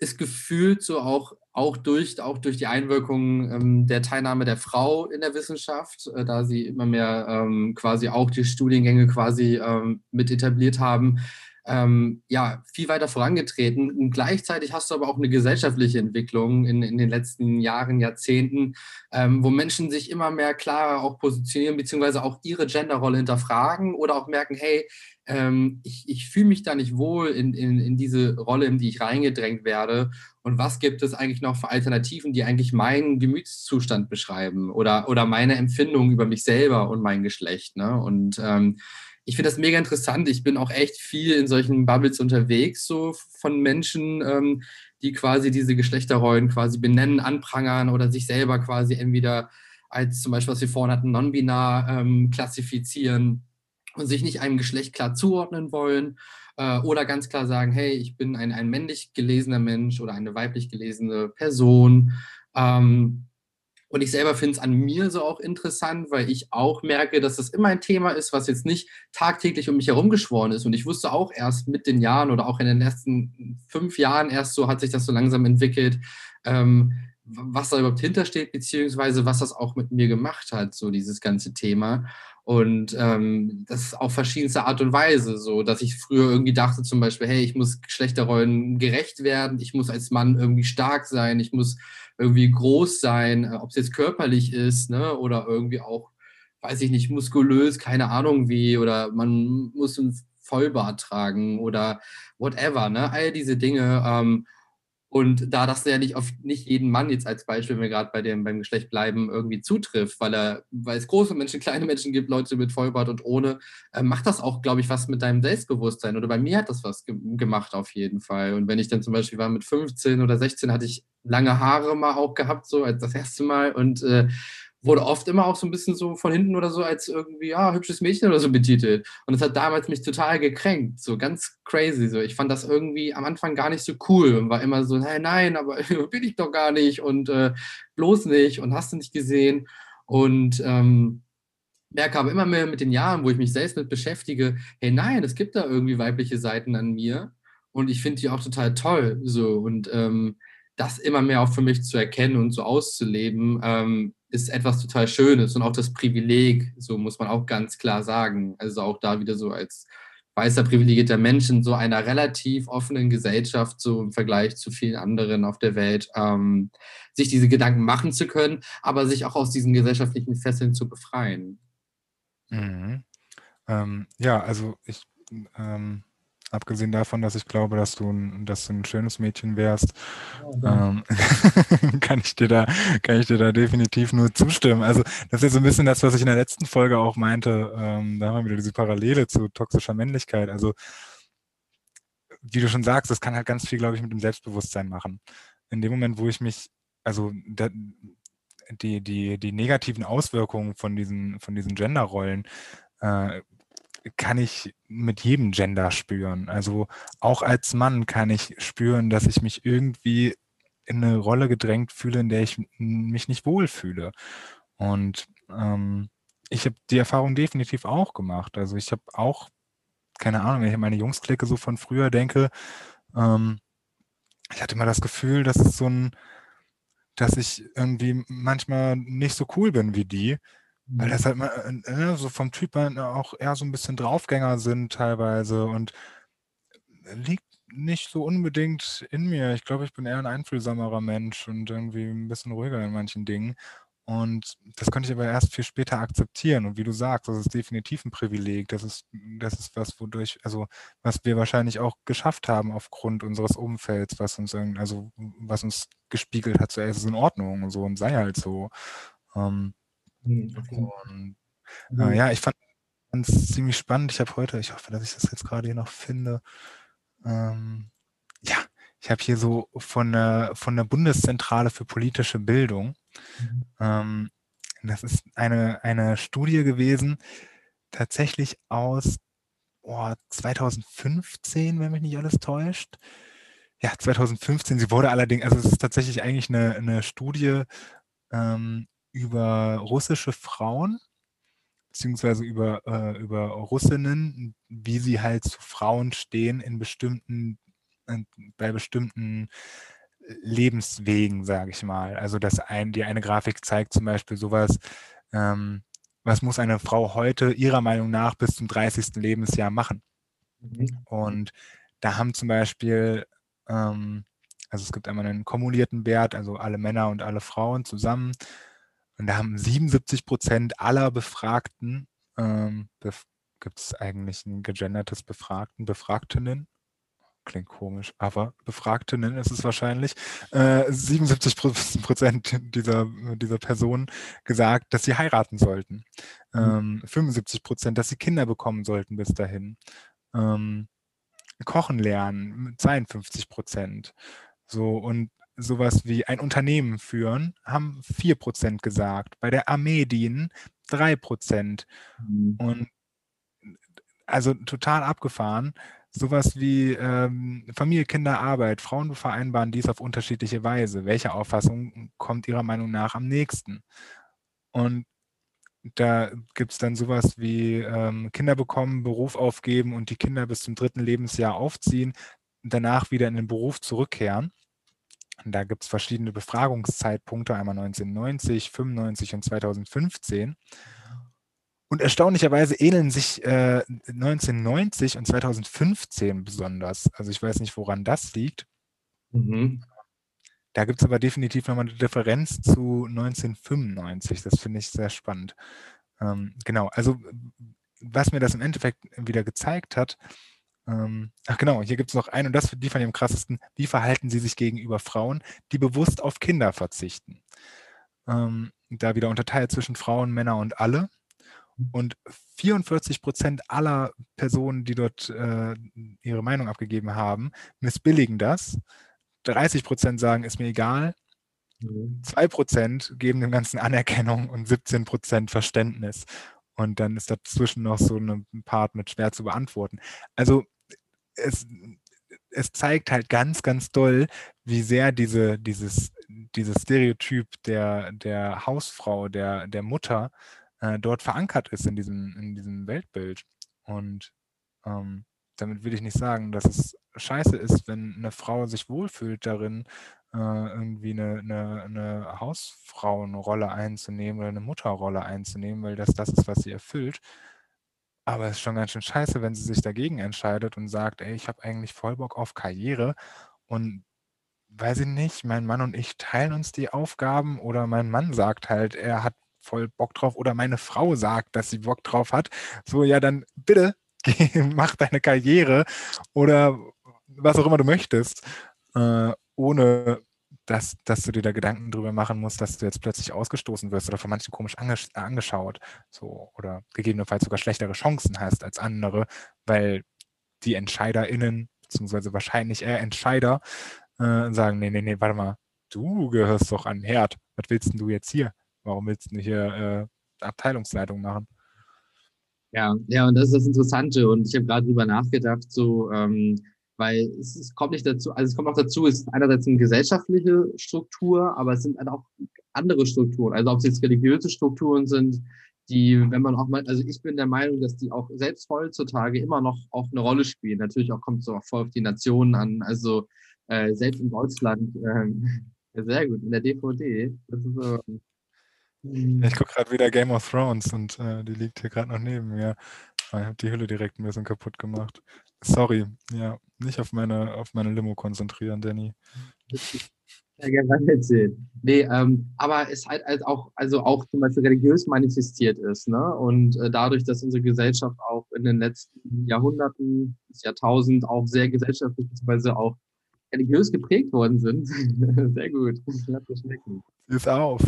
S3: ist gefühlt so auch, auch, durch, auch durch die Einwirkung ähm, der Teilnahme der Frau in der Wissenschaft, äh, da sie immer mehr ähm, quasi auch die Studiengänge quasi ähm, mit etabliert haben, ähm, ja, viel weiter vorangetreten. Und gleichzeitig hast du aber auch eine gesellschaftliche Entwicklung in, in den letzten Jahren, Jahrzehnten, ähm, wo Menschen sich immer mehr klarer auch positionieren, beziehungsweise auch ihre Genderrolle hinterfragen oder auch merken, hey, ähm, ich, ich fühle mich da nicht wohl in, in, in diese Rolle, in die ich reingedrängt werde. Und was gibt es eigentlich noch für Alternativen, die eigentlich meinen Gemütszustand beschreiben oder, oder meine Empfindung über mich selber und mein Geschlecht? Ne? Und ähm, ich finde das mega interessant. Ich bin auch echt viel in solchen Bubbles unterwegs, so von Menschen, ähm, die quasi diese Geschlechterrollen quasi benennen, anprangern oder sich selber quasi entweder als zum Beispiel, was wir vorhin hatten, non-binar ähm, klassifizieren und sich nicht einem Geschlecht klar zuordnen wollen äh, oder ganz klar sagen, hey, ich bin ein, ein männlich gelesener Mensch oder eine weiblich gelesene Person. Ähm, und ich selber finde es an mir so auch interessant, weil ich auch merke, dass das immer ein Thema ist, was jetzt nicht tagtäglich um mich herum geschworen ist. Und ich wusste auch erst mit den Jahren oder auch in den ersten fünf Jahren erst so hat sich das so langsam entwickelt, ähm, was da überhaupt hintersteht, beziehungsweise was das auch mit mir gemacht hat, so dieses ganze Thema. Und ähm, das auf verschiedenste Art und Weise so, dass ich früher irgendwie dachte zum Beispiel, hey, ich muss Geschlechterrollen gerecht werden, ich muss als Mann irgendwie stark sein, ich muss irgendwie groß sein, äh, ob es jetzt körperlich ist, ne, oder irgendwie auch, weiß ich nicht, muskulös, keine Ahnung wie, oder man muss ein Vollbart tragen oder whatever, ne, all diese Dinge. Ähm, und da das ja nicht auf nicht jeden Mann jetzt als Beispiel, wenn wir gerade bei dem beim Geschlecht bleiben, irgendwie zutrifft, weil er, weil es große Menschen, *laughs* kleine Menschen gibt, Leute mit Vollbart und ohne, äh, macht das auch, glaube ich, was mit deinem Selbstbewusstsein. Oder bei mir hat das was ge gemacht auf jeden Fall. Und wenn ich dann zum Beispiel war mit 15 oder 16, hatte ich lange Haare mal auch gehabt, so als das erste Mal. Und äh, wurde oft immer auch so ein bisschen so von hinten oder so als irgendwie, ja, hübsches Mädchen oder so betitelt. Und das hat damals mich total gekränkt, so ganz crazy. So. Ich fand das irgendwie am Anfang gar nicht so cool und war immer so, nein, nein, aber *laughs* bin ich doch gar nicht und äh, bloß nicht und hast du nicht gesehen. Und ähm, merke aber immer mehr mit den Jahren, wo ich mich selbst mit beschäftige, hey, nein, es gibt da irgendwie weibliche Seiten an mir und ich finde die auch total toll. So und ähm, das immer mehr auch für mich zu erkennen und so auszuleben, ähm, ist etwas total Schönes und auch das Privileg, so muss man auch ganz klar sagen. Also auch da wieder so als weißer privilegierter Mensch in so einer relativ offenen Gesellschaft, so im Vergleich zu vielen anderen auf der Welt, ähm, sich diese Gedanken machen zu können, aber sich auch aus diesen gesellschaftlichen Fesseln zu befreien.
S2: Mhm. Ähm, ja, also ich ähm, Abgesehen davon, dass ich glaube, dass du ein, dass du ein schönes Mädchen wärst, ähm, *laughs* kann ich dir da, kann ich dir da definitiv nur zustimmen. Also das ist so ein bisschen das, was ich in der letzten Folge auch meinte. Ähm, da haben wir wieder diese Parallele zu toxischer Männlichkeit. Also wie du schon sagst, das kann halt ganz viel, glaube ich, mit dem Selbstbewusstsein machen. In dem Moment, wo ich mich, also da, die, die, die negativen Auswirkungen von diesen, von diesen Genderrollen äh, kann ich mit jedem Gender spüren. Also auch als Mann kann ich spüren, dass ich mich irgendwie in eine Rolle gedrängt fühle, in der ich mich nicht wohlfühle. Und ähm, ich habe die Erfahrung definitiv auch gemacht. Also ich habe auch, keine Ahnung, wenn ich an meine Jungsklicke so von früher denke, ähm, ich hatte immer das Gefühl, dass es so ein, dass ich irgendwie manchmal nicht so cool bin wie die, Weil das halt mal, äh, ne, so vom Typ her auch eher so ein bisschen Draufgänger sind teilweise und liegt nicht so unbedingt in mir. Ich glaube, ich bin eher ein einfühlsamerer Mensch und irgendwie ein bisschen ruhiger in manchen Dingen. Und das konnte ich aber erst viel später akzeptieren. Und wie du sagst, das ist definitiv ein Privileg. Das ist, das ist was, wodurch, also was wir wahrscheinlich auch geschafft haben aufgrund unseres Umfelds, was uns also was uns gespiegelt hat, so ey, es ist in Ordnung und so und sei halt so. Ähm,
S3: Mhm.
S2: und
S3: Also,
S2: äh, ja, ich fand es ziemlich spannend. Ich habe heute, ich hoffe, dass ich das jetzt gerade hier noch finde. Ähm, ja, ich habe hier so von der, von der Bundeszentrale für politische Bildung.
S3: Mhm.
S2: Ähm, das ist eine, eine Studie gewesen, tatsächlich aus oh, 2015, wenn mich nicht alles täuscht. Ja, 2015. Sie wurde allerdings, also es ist tatsächlich eigentlich eine, eine Studie ähm, über russische Frauen, beziehungsweise über, äh, über Russinnen, wie sie halt zu Frauen stehen in bestimmten, äh, bei bestimmten Lebenswegen, sage ich mal. Also dass ein, die eine Grafik zeigt zum Beispiel sowas, ähm, was muss eine Frau heute ihrer Meinung nach bis zum 30. Lebensjahr machen?
S3: Mhm.
S2: Und da haben zum Beispiel, ähm, also es gibt einmal einen kumulierten Wert, also alle Männer und alle Frauen zusammen. Und da haben 77 Prozent aller Befragten, ähm, bef gibt es eigentlich ein gegendertes Befragten, Befragtinnen? Klingt komisch, aber Befragtinnen ist es wahrscheinlich. Äh, 77 Prozent dieser, dieser Personen gesagt, dass sie heiraten sollten. Ähm, 75 Prozent, dass sie Kinder bekommen sollten bis dahin. Ähm, Kochen lernen, 52 Prozent. So, und sowas wie ein Unternehmen führen, haben 4 Prozent gesagt. Bei der Armee dienen 3 Prozent.
S3: Mhm.
S2: Und also total abgefahren. Sowas wie ähm, Familie, Kinder, Arbeit. Frauen vereinbaren dies auf unterschiedliche Weise. Welche Auffassung kommt Ihrer Meinung nach am nächsten? Und da gibt es dann sowas wie ähm, Kinder bekommen, Beruf aufgeben und die Kinder bis zum dritten Lebensjahr aufziehen, danach wieder in den Beruf zurückkehren. Da gibt es verschiedene Befragungszeitpunkte, einmal 1990, 95 und 2015. Und erstaunlicherweise ähneln sich äh, 1990 und 2015 besonders. Also ich weiß nicht, woran das liegt.
S3: Mhm.
S2: Da gibt es aber definitiv nochmal eine Differenz zu 1995. Das finde ich sehr spannend. Ähm, genau, also was mir das im Endeffekt wieder gezeigt hat, ähm, ach genau, hier gibt es noch einen, und das die fand ich am krassesten, wie verhalten sie sich gegenüber Frauen, die bewusst auf Kinder verzichten. Ähm, da wieder unterteilt zwischen Frauen, Männer und alle. Und 44 Prozent aller Personen, die dort äh, ihre Meinung abgegeben haben, missbilligen das. 30 Prozent sagen, ist mir egal.
S3: Mhm.
S2: 2 Prozent geben dem Ganzen Anerkennung und 17 Prozent Verständnis. Und dann ist dazwischen noch so ein Part mit schwer zu beantworten. Also es, es zeigt halt ganz, ganz doll, wie sehr diese, dieses, dieses Stereotyp der, der Hausfrau, der, der Mutter äh, dort verankert ist in diesem, in diesem Weltbild. Und ähm, damit will ich nicht sagen, dass es scheiße ist, wenn eine Frau sich wohlfühlt darin, äh, irgendwie eine, eine, eine Hausfrauenrolle einzunehmen oder eine Mutterrolle einzunehmen, weil das das ist, was sie erfüllt. Aber es ist schon ganz schön scheiße, wenn sie sich dagegen entscheidet und sagt, ey, ich habe eigentlich voll Bock auf Karriere und weiß ich nicht, mein Mann und ich teilen uns die Aufgaben oder mein Mann sagt halt, er hat voll Bock drauf oder meine Frau sagt, dass sie Bock drauf hat. So, ja, dann bitte *laughs* geh, mach deine Karriere oder was auch immer du möchtest, äh, ohne dass, dass du dir da Gedanken drüber machen musst, dass du jetzt plötzlich ausgestoßen wirst oder von manchen komisch angesch angeschaut so oder gegebenenfalls sogar schlechtere Chancen hast als andere, weil die EntscheiderInnen, beziehungsweise wahrscheinlich eher Entscheider, äh, sagen, nee, nee, nee, warte mal, du gehörst doch an den Herd. Was willst denn du jetzt hier? Warum willst du hier äh, Abteilungsleitung machen?
S3: Ja, ja, und das ist das Interessante. Und ich habe gerade drüber nachgedacht, so, ähm, weil es, es kommt nicht dazu, also es kommt auch dazu, es ist einerseits eine gesellschaftliche Struktur, aber es sind halt auch andere Strukturen. Also ob es jetzt religiöse Strukturen sind, die, wenn man auch mal, also ich bin der Meinung, dass die auch selbst heutzutage immer noch auch eine Rolle spielen. Natürlich auch kommt es auch voll auf die Nationen an. Also äh, selbst in Deutschland, *laughs* äh, sehr gut, in der DVD. Das ist so,
S2: Ich gucke gerade wieder Game of Thrones und äh, die liegt hier gerade noch neben mir. Ich habe die Hülle direkt ein bisschen kaputt gemacht. Sorry, ja, nicht auf meine, auf meine Limo konzentrieren, Danny. *laughs*
S3: Ja, gerne erzählen. Nee, ähm, aber es halt als auch, also auch zum Beispiel religiös manifestiert ist, ne? Und äh, dadurch, dass unsere Gesellschaft auch in den letzten Jahrhunderten, bis Jahrtausend auch sehr gesellschaftlich beziehungsweise auch religiös geprägt worden sind. *laughs* sehr gut. Lass das schmecken.
S2: Ist auf.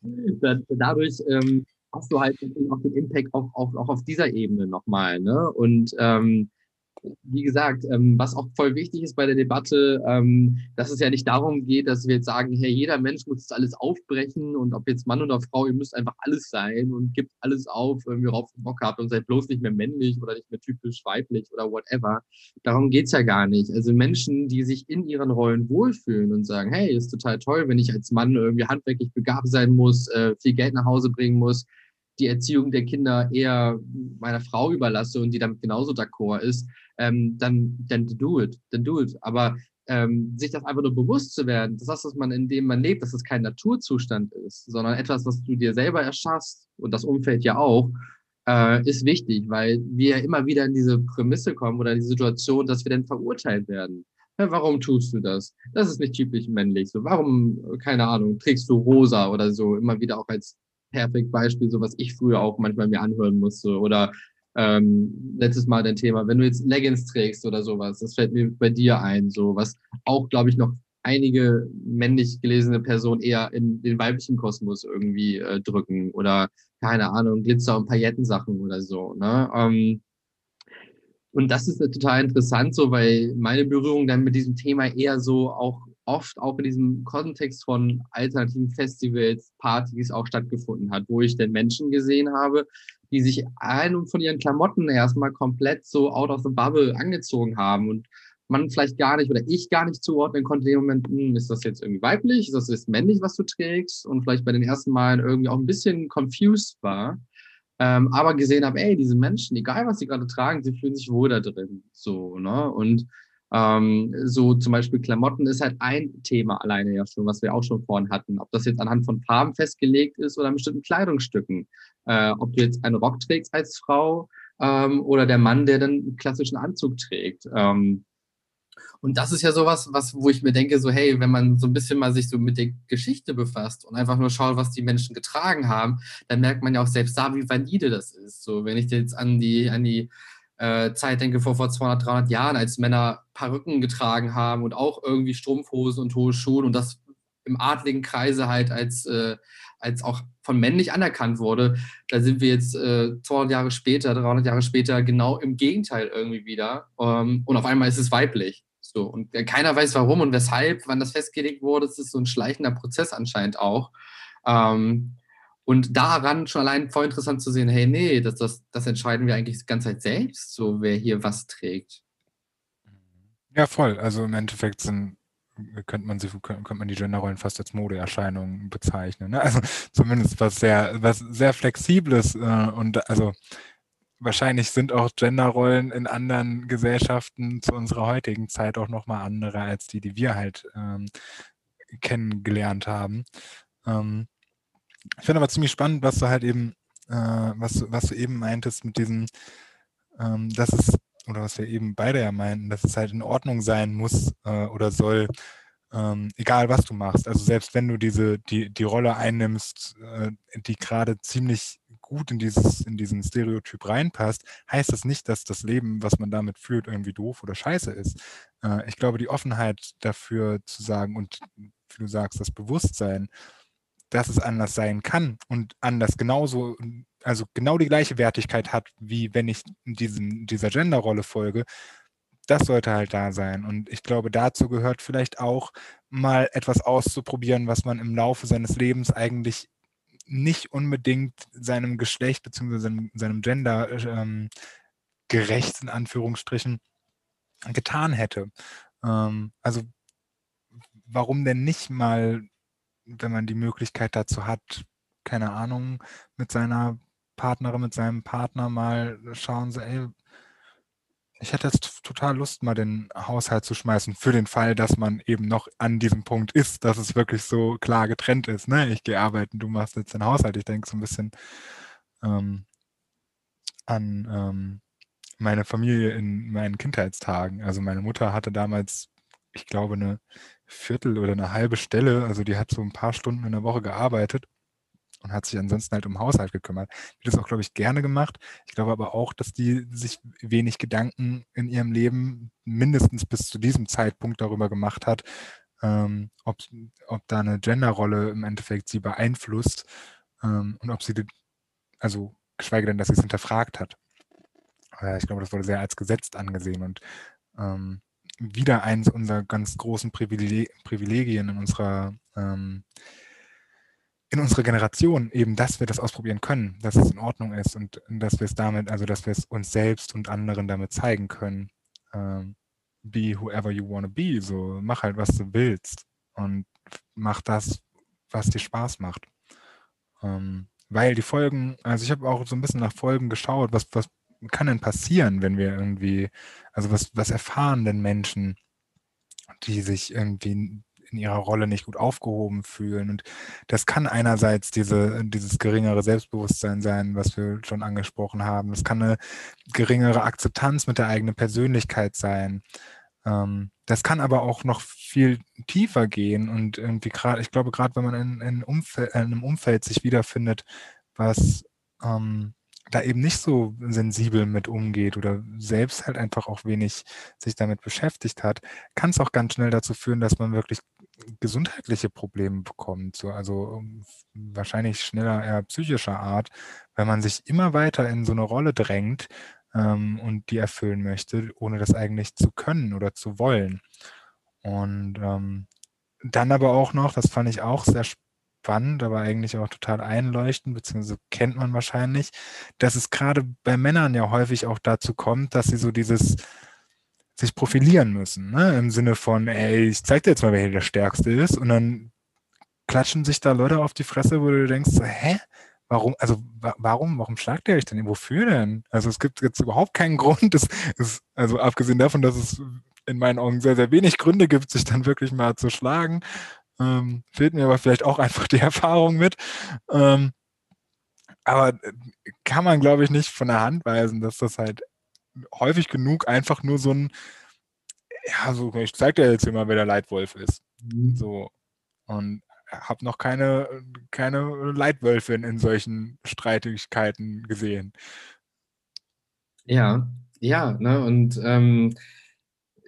S3: Da- Dadurch ähm, hast du halt auch den Impact auch, auch, auch auf dieser Ebene nochmal, ne? Und ähm, wie gesagt, ähm, was auch voll wichtig ist bei der Debatte, ähm, dass es ja nicht darum geht, dass wir jetzt sagen, hey, jeder Mensch muss das alles aufbrechen und ob jetzt Mann oder Frau, ihr müsst einfach alles sein und gebt alles auf, wenn ihr auf Bock habt und seid bloß nicht mehr männlich oder nicht mehr typisch weiblich oder whatever. Darum geht's ja gar nicht. Also Menschen, die sich in ihren Rollen wohlfühlen und sagen, hey, ist total toll, wenn ich als Mann irgendwie handwerklich begabt sein muss, äh, viel Geld nach Hause bringen muss, die Erziehung der Kinder eher meiner Frau überlasse und die damit genauso d'accord ist, ähm, dann, dann do it, dann do it. Aber ähm, sich das einfach nur bewusst zu werden, dass das, was man, in dem man lebt, dass es kein Naturzustand ist, sondern etwas, was du dir selber erschaffst und das Umfeld ja auch, äh, ist wichtig, weil wir immer wieder in diese Prämisse kommen oder in die Situation, dass wir dann verurteilt werden. Ja, warum tust du das? Das ist nicht typisch männlich. So, warum, keine Ahnung, trägst du rosa oder so, immer wieder auch als perfekt Beispiel, so was ich früher auch manchmal mir anhören musste. Oder ähm, letztes Mal dein Thema, wenn du jetzt Leggings trägst oder sowas, das fällt mir bei dir ein, so was auch, glaube ich, noch einige männlich gelesene Personen eher in den weiblichen Kosmos irgendwie äh, drücken oder keine Ahnung, Glitzer- und Paillettensachen oder so. Ne? Ähm, und das ist äh, total interessant, so weil meine Berührung dann mit diesem Thema eher so auch oft auch in diesem Kontext von alternativen Festivals, Partys auch stattgefunden hat, wo ich dann Menschen gesehen habe, die sich ein und von ihren Klamotten erstmal komplett so out of the bubble angezogen haben und man vielleicht gar nicht oder ich gar nicht zuordnen konnte in dem Moment, hm, ist das jetzt irgendwie weiblich, ist das jetzt männlich, was du trägst und vielleicht bei den ersten Malen irgendwie auch ein bisschen confused war. Ähm, aber gesehen habe, ey, diese Menschen, egal was sie gerade tragen, sie fühlen sich wohl da drin. So, ne? Und ähm, so zum Beispiel Klamotten ist halt ein Thema alleine ja schon, was wir auch schon vorhin hatten. Ob das jetzt anhand von Farben festgelegt ist oder an bestimmten Kleidungsstücken. Äh, ob du jetzt einen Rock trägst als Frau ähm, oder der Mann, der dann einen klassischen Anzug trägt. Ähm, und das ist ja sowas, was, wo ich mir denke, so, hey, wenn man so ein bisschen mal sich so mit der Geschichte befasst und einfach nur schaut, was die Menschen getragen haben, dann merkt man ja auch selbst da, wie valide das ist. So, wenn ich jetzt an die, an die äh, Zeit denke, vor, vor 200, 300 Jahren, als Männer Perücken getragen haben und auch irgendwie Strumpfhosen und hohe Schuhe und das im adligen Kreise halt als, äh, als auch von männlich anerkannt wurde, da sind wir jetzt äh, 200 Jahre später, 300 Jahre später genau im Gegenteil irgendwie wieder. Ähm, und auf einmal ist es weiblich. So, und keiner weiß warum und weshalb, wann das festgelegt wurde. Es ist so ein schleichender Prozess anscheinend auch. Ähm, und daran schon allein voll interessant zu sehen, hey, nee, das, das, das entscheiden wir eigentlich die ganze Zeit selbst, so wer hier was trägt.
S2: Ja, voll. Also im Endeffekt sind, könnte man sie, könnte man die Genderrollen fast als Modeerscheinungen bezeichnen. Ne? Also *laughs* zumindest was sehr, was sehr Flexibles äh, und also wahrscheinlich sind auch Genderrollen in anderen Gesellschaften zu unserer heutigen Zeit auch nochmal andere als die, die wir halt ähm, kennengelernt haben. Ähm, ich finde aber ziemlich spannend, was du halt eben, äh, was, was du eben meintest mit diesem, ähm, dass es, oder was wir eben beide ja meinten, dass es halt in Ordnung sein muss äh, oder soll, ähm, egal was du machst. Also selbst wenn du diese, die, die Rolle einnimmst, äh, die gerade ziemlich gut in dieses, in diesen Stereotyp reinpasst, heißt das nicht, dass das Leben, was man damit führt, irgendwie doof oder scheiße ist. Äh, ich glaube, die Offenheit dafür zu sagen und wie du sagst, das Bewusstsein, dass es anders sein kann und anders genauso, also genau die gleiche Wertigkeit hat, wie wenn ich diesem, dieser Genderrolle folge, das sollte halt da sein. Und ich glaube, dazu gehört vielleicht auch mal etwas auszuprobieren, was man im Laufe seines Lebens eigentlich nicht unbedingt seinem Geschlecht bzw. Seinem, seinem Gender ähm, gerecht, in Anführungsstrichen, getan hätte. Ähm, also warum denn nicht mal, wenn man die Möglichkeit dazu hat, keine Ahnung, mit seiner Partnerin, mit seinem Partner mal schauen, so, ey, ich hätte jetzt total Lust, mal den Haushalt zu schmeißen, für den Fall, dass man eben noch an diesem Punkt ist, dass es wirklich so klar getrennt ist. Ne? Ich gehe arbeiten, du machst jetzt den Haushalt. Ich denke so ein bisschen ähm, an ähm, meine Familie in meinen Kindheitstagen. Also meine Mutter hatte damals, ich glaube, eine Viertel oder eine halbe Stelle. Also die hat so ein paar Stunden in der Woche gearbeitet und hat sich ansonsten halt um Haushalt gekümmert. Die das auch, glaube ich, gerne gemacht. Ich glaube aber auch, dass die sich wenig Gedanken in ihrem Leben mindestens bis zu diesem Zeitpunkt darüber gemacht hat, ähm, ob, ob da eine Genderrolle im Endeffekt sie beeinflusst ähm, und ob sie, also geschweige denn, dass sie es hinterfragt hat. Äh, ich glaube, das wurde sehr als gesetzt angesehen und ähm, wieder eins unserer ganz großen Privilegien in unserer ähm, in unserer Generation eben, dass wir das ausprobieren können, dass es in Ordnung ist und dass wir es damit, also dass wir es uns selbst und anderen damit zeigen können. Ähm, be whoever you want to be, so mach halt, was du willst und mach das, was dir Spaß macht. Ähm, weil die Folgen, also ich habe auch so ein bisschen nach Folgen geschaut, was, was kann denn passieren, wenn wir irgendwie, also was, was erfahren denn Menschen, die sich irgendwie in ihrer Rolle nicht gut aufgehoben fühlen. Und das kann einerseits diese, dieses geringere Selbstbewusstsein sein, was wir schon angesprochen haben. Das kann eine geringere Akzeptanz mit der eigenen Persönlichkeit sein. Ähm, das kann aber auch noch viel tiefer gehen und irgendwie gerade, ich glaube, gerade wenn man in, in, Umfeld, in, einem Umfeld sich wiederfindet, was ähm, da eben nicht so sensibel mit umgeht oder selbst halt einfach auch wenig sich damit beschäftigt hat, kann es auch ganz schnell dazu führen, dass man wirklich gesundheitliche Probleme bekommt. So, also ähm, wahrscheinlich schneller eher psychischer Art, weil man sich immer weiter in so eine Rolle drängt ähm, und die erfüllen möchte, ohne das eigentlich zu können oder zu wollen. Und ähm, dann aber auch noch, das fand ich auch sehr spannend, spannend, aber eigentlich auch total einleuchtend, beziehungsweise kennt man wahrscheinlich, dass es gerade bei Männern ja häufig auch dazu kommt, dass sie so dieses sich profilieren müssen, ne? im Sinne von, ey, ich zeig dir jetzt mal, wer hier der Stärkste ist und dann klatschen sich da Leute auf die Fresse, wo du denkst, so, hä? Warum, also warum, warum schlagt ihr euch denn? Wofür denn? Also es gibt jetzt überhaupt keinen Grund, es ist, also abgesehen davon, dass es in meinen Augen sehr, sehr wenig Gründe gibt, sich dann wirklich mal zu schlagen. Ähm, fehlt mir aber vielleicht auch einfach die *laughs* Erfahrung mit. Ähm, aber äh, kann man, glaube ich, nicht von der Hand weisen, dass das halt häufig genug einfach nur so ein, ja, so, ich zeig dir jetzt immer, wer der Leitwolf ist. Mhm. So. Und habe noch keine, keine Leitwölfin in solchen Streitigkeiten gesehen.
S3: Ja, ja, ne, und ähm,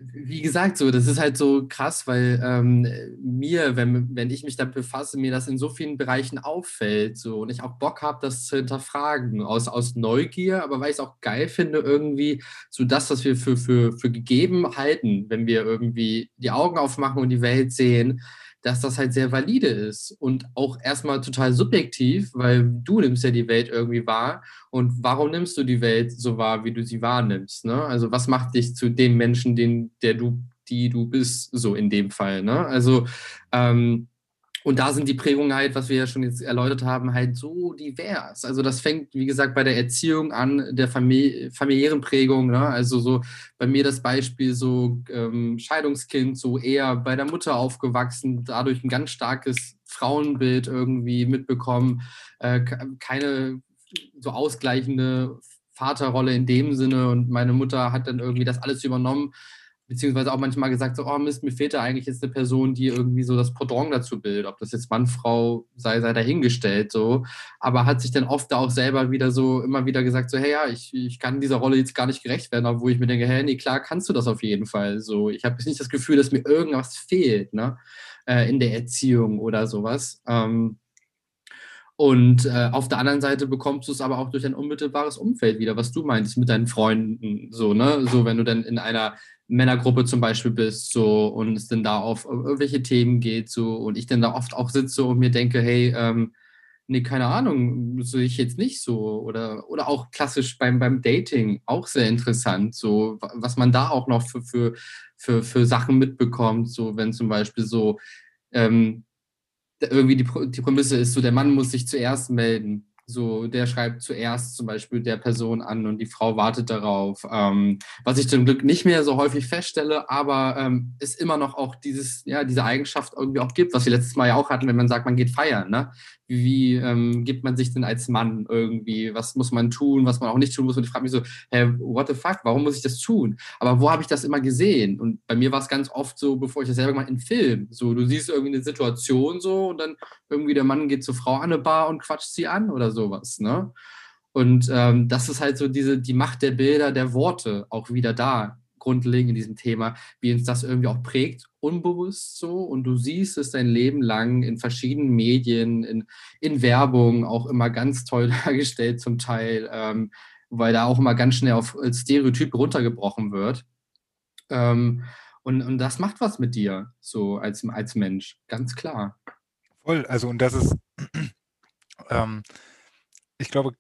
S3: wie gesagt, so, das ist halt so krass, weil ähm, mir, wenn, wenn ich mich damit befasse, mir das in so vielen Bereichen auffällt so, und ich auch Bock habe, das zu hinterfragen, aus, aus Neugier, aber weil ich es auch geil finde, irgendwie so das, was wir für, für, für gegeben halten, wenn wir irgendwie die Augen aufmachen und die Welt sehen, dass das halt sehr valide ist und auch erstmal total subjektiv, weil du nimmst ja die Welt irgendwie wahr und warum nimmst du die Welt so wahr, wie du sie wahrnimmst? Ne? Also was macht dich zu dem Menschen, den, der du, die du bist, so in dem Fall? Ne? Also ähm, und da sind die Prägungen halt, was wir ja schon jetzt erläutert haben, halt so divers. Also das fängt, wie gesagt, bei der Erziehung an, der Famili familiären Prägung. Ne? Also so bei mir das Beispiel so ähm, Scheidungskind, so eher bei der Mutter aufgewachsen, dadurch ein ganz starkes Frauenbild irgendwie mitbekommen, äh, keine so ausgleichende Vaterrolle in dem Sinne und meine Mutter hat dann irgendwie das alles übernommen beziehungsweise auch manchmal gesagt, so, oh Mist, mir fehlt da eigentlich jetzt eine Person, die irgendwie so das Pendant dazu bildet, ob das jetzt Mann, Frau sei, sei dahingestellt, so, aber hat sich dann oft auch selber wieder so, immer wieder gesagt, so, hey, ja, ich, ich kann dieser Rolle jetzt gar nicht gerecht werden, obwohl ich mir denke, hey, nee, klar kannst du das auf jeden Fall, so, ich habe jetzt nicht das Gefühl, dass mir irgendwas fehlt, ne, äh, in der Erziehung oder sowas, ähm, und äh, auf der anderen Seite bekommst du es aber auch durch dein unmittelbares Umfeld wieder, was du meintest mit deinen Freunden, so, ne? So, wenn du dann in einer Männergruppe zum Beispiel bist, so und es dann da auf irgendwelche Themen geht, so und ich dann da oft auch sitze und mir denke, hey, ähm, nee, keine Ahnung, so ich jetzt nicht so. Oder, oder auch klassisch beim, beim Dating, auch sehr interessant, so was man da auch noch für, für, für, für Sachen mitbekommt, so wenn zum Beispiel so ähm, irgendwie die, die Prämisse ist, so der Mann muss sich zuerst melden So, der schreibt zuerst zum Beispiel der Person an und die Frau wartet darauf. Ähm, was ich zum Glück nicht mehr so häufig feststelle, aber ähm, es immer noch auch dieses, ja, diese Eigenschaft irgendwie auch gibt, was wir letztes Mal ja auch hatten, wenn man sagt, man geht feiern. Ne? Wie, ähm, gibt man sich denn als Mann irgendwie? Was muss man tun, was man auch nicht tun muss? Und ich frage mich so, hey, what the fuck, warum muss ich das tun? Aber wo habe ich das immer gesehen? Und bei mir war es ganz oft so, bevor ich das selber gemacht in Film. So, du siehst irgendwie eine Situation so und dann irgendwie der Mann geht zur Frau an eine Bar und quatscht sie an oder sowas. Ne? Und ähm, das ist halt so diese, die Macht der Bilder, der Worte auch wieder da, grundlegend in diesem Thema, wie uns das irgendwie auch prägt, unbewusst so. Und du siehst es dein Leben lang in verschiedenen Medien, in, in Werbung auch immer ganz toll *laughs* dargestellt zum Teil, ähm, weil da auch immer ganz schnell auf Stereotyp runtergebrochen wird. Ähm, und, und das macht was mit dir, so als, als Mensch, ganz klar.
S2: Voll, also und das ist, *clears throat* ähm, ich glaube,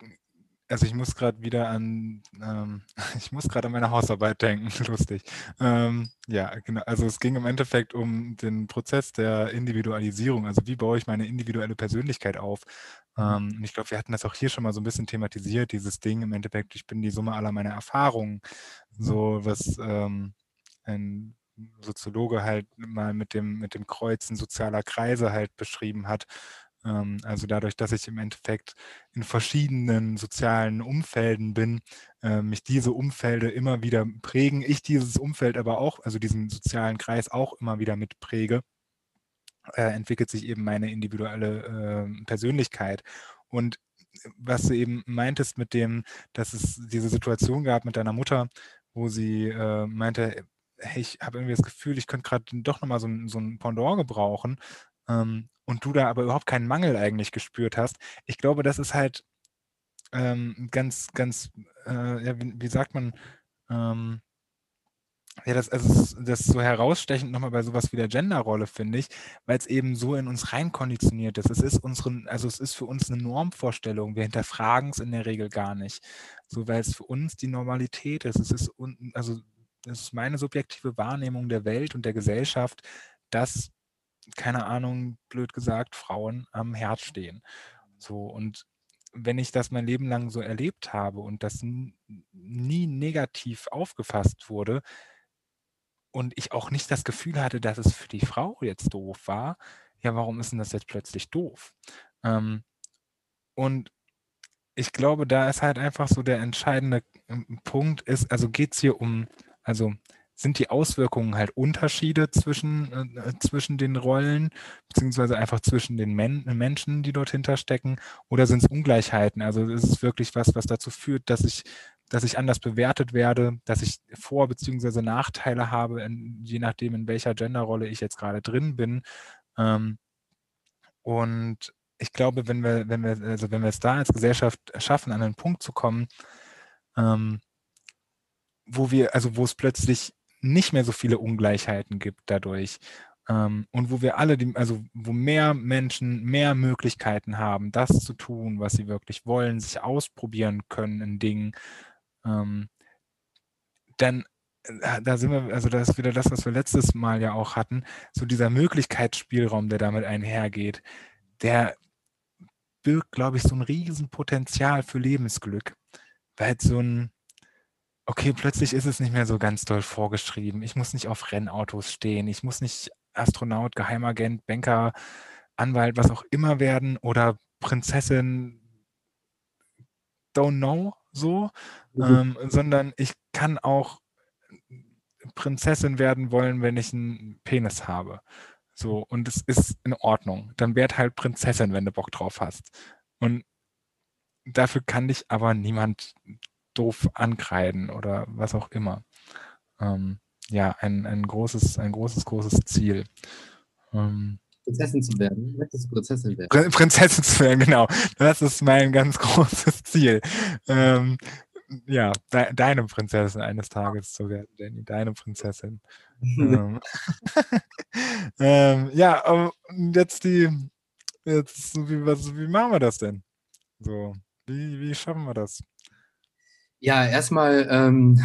S2: also ich muss gerade wieder an, ähm, *laughs* ich muss gerade an meine Hausarbeit denken, *laughs* lustig. Ähm, ja, genau. Also es ging im Endeffekt um den Prozess der Individualisierung. Also wie baue ich meine individuelle Persönlichkeit auf? Ähm, und ich glaube, wir hatten das auch hier schon mal so ein bisschen thematisiert, dieses Ding im Endeffekt, ich bin die Summe aller meiner Erfahrungen. So was ähm, ein Soziologe halt mal mit dem, mit dem Kreuzen sozialer Kreise halt beschrieben hat. Ähm, also dadurch, dass ich im Endeffekt in verschiedenen sozialen Umfelden bin, äh, mich diese Umfelder immer wieder prägen, ich dieses Umfeld aber auch, also diesen sozialen Kreis auch immer wieder mitpräge, äh, entwickelt sich eben meine individuelle äh, Persönlichkeit. Und was du eben meintest mit dem, dass es diese Situation gab mit deiner Mutter, wo sie meinte, hey, ich habe irgendwie das Gefühl, ich könnte gerade doch nochmal so so ein Pendant gebrauchen ähm, und du da aber überhaupt keinen Mangel eigentlich gespürt hast. Ich glaube, das ist halt ähm, ganz, ganz, äh, ja, wie, wie, sagt man, ähm, ja, das, also das ist so herausstechend nochmal bei sowas wie der Genderrolle, finde ich, weil es eben so in uns reinkonditioniert ist. Es ist unsere, also es ist für uns eine Normvorstellung. Wir hinterfragen es in der Regel gar nicht. So, weil es für uns die Normalität ist. Es ist, also das ist meine subjektive Wahrnehmung der Welt und der Gesellschaft, dass, keine Ahnung, blöd gesagt, Frauen am Herz stehen. So, und wenn ich das mein Leben lang so erlebt habe und das nie negativ aufgefasst wurde und ich auch nicht das Gefühl hatte, dass es für die Frau jetzt doof war, ja, warum ist denn das jetzt plötzlich doof? Ähm, und ich glaube, da ist halt einfach so der entscheidende ähm, Punkt ist, also geht es hier um also sind die Auswirkungen halt Unterschiede zwischen, äh, zwischen den Rollen, beziehungsweise einfach zwischen den Men Menschen, die dort hinterstecken, oder sind es Ungleichheiten? Also ist es wirklich was, was dazu führt, dass ich, dass ich anders bewertet werde, dass ich Vor- beziehungsweise Nachteile habe, in, je nachdem, in welcher Genderrolle ich jetzt gerade drin bin. Ähm, und ich glaube, wenn wir, wenn wir, also wenn wir es da als Gesellschaft schaffen, an einen Punkt zu kommen, ähm, wo wir, also wo es plötzlich nicht mehr so viele Ungleichheiten gibt dadurch. Ähm, und wo wir alle, die, also wo mehr Menschen mehr Möglichkeiten haben, das zu tun, was sie wirklich wollen, sich ausprobieren können in Dingen, ähm, dann äh, da sind wir, also das ist wieder das, was wir letztes Mal ja auch hatten, so dieser Möglichkeitsspielraum, der damit einhergeht, der birgt, glaube ich, so ein Riesenpotenzial für Lebensglück, weil so ein, okay, plötzlich ist es nicht mehr so ganz doll vorgeschrieben. Ich muss nicht auf Rennautos stehen. Ich muss nicht Astronaut, Geheimagent, Banker, Anwalt, was auch immer werden oder Prinzessin, don't know, so, mhm. ähm, sondern ich kann auch Prinzessin werden wollen, wenn ich einen Penis habe. So, und es ist in Ordnung. Dann werd halt Prinzessin, wenn du Bock drauf hast. Und dafür kann dich aber niemand doof ankreiden oder was auch immer. Ähm, ja, ein, ein großes, ein großes, großes Ziel.
S3: Ähm, Prinzessin zu werden. Möchtest Prinzessin werden?
S2: Prinzessin zu werden, genau. Das ist mein ganz *laughs* großes Ziel. Ähm, ja, de deine Prinzessin eines Tages zu werden, Jenny, deine Prinzessin. ähm, *laughs* ähm, ja, jetzt die, jetzt, wie, was, wie machen wir das denn? So, wie, wie schaffen wir das?
S3: Ja, erstmal ähm,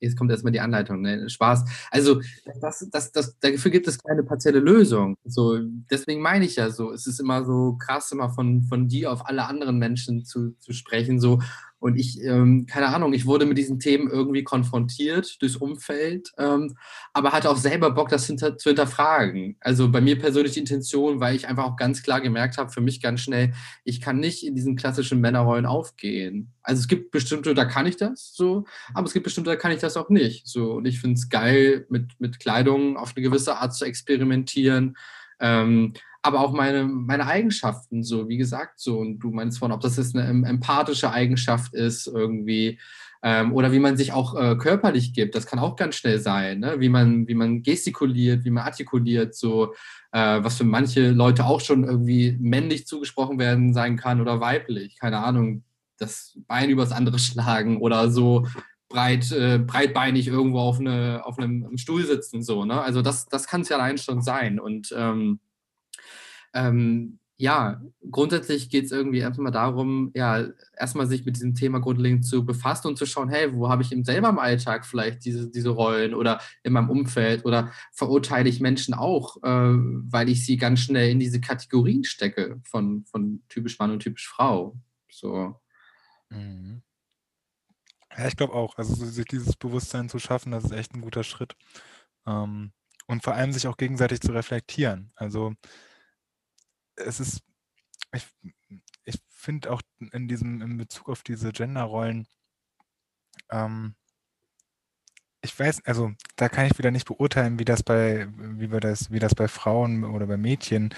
S3: jetzt kommt erstmal die Anleitung, ne? Spaß. Also das, das, das, dafür gibt es keine partielle Lösung. So, deswegen meine ich ja so, es ist immer so krass, immer von, von dir auf alle anderen Menschen zu, zu sprechen. So, und ich, ähm, keine Ahnung, ich wurde mit diesen Themen irgendwie konfrontiert durchs Umfeld, ähm, aber hatte auch selber Bock, das hinter, zu hinterfragen. Also bei mir persönlich die Intention, weil ich einfach auch ganz klar gemerkt habe, für mich ganz schnell, ich kann nicht in diesen klassischen Männerrollen aufgehen. Also es gibt bestimmte, da kann ich das so, aber es gibt bestimmte, da kann ich das auch nicht. So. Und ich finde es geil, mit, mit Kleidung auf eine gewisse Art zu experimentieren. Ähm, aber auch meine, meine Eigenschaften, so wie gesagt, so, und du meinst von, ob das jetzt eine empathische Eigenschaft ist, irgendwie, ähm, oder wie man sich auch äh, körperlich gibt, das kann auch ganz schnell sein, ne? wie, man, wie man gestikuliert, wie man artikuliert, so, äh, was für manche Leute auch schon irgendwie männlich zugesprochen werden sein kann oder weiblich, keine Ahnung, das Bein übers andere *laughs* schlagen oder so breit, äh, breitbeinig irgendwo auf, eine, auf einem Stuhl sitzen, so, ne? Also das, das kann es ja allein schon sein und ähm, ähm, ja, grundsätzlich geht es irgendwie erstmal darum, ja, erstmal sich mit diesem Thema grundlegend zu befassen und zu schauen, hey, wo habe ich eben selber im Alltag vielleicht diese, diese Rollen oder in meinem Umfeld oder verurteile ich Menschen auch, äh, weil ich sie ganz schnell in diese Kategorien stecke von, von typisch Mann und typisch Frau. So.
S2: Mhm. Ja, ich glaube auch. Also sich dieses Bewusstsein zu schaffen, das ist echt ein guter Schritt. Ähm, und vor allem sich auch gegenseitig zu reflektieren. Also es ist, ich, ich finde auch in diesem, in Bezug auf diese Genderrollen, ähm, ich weiß, also da kann ich wieder nicht beurteilen, wie das bei, wie wir das, wie das bei Frauen oder bei Mädchen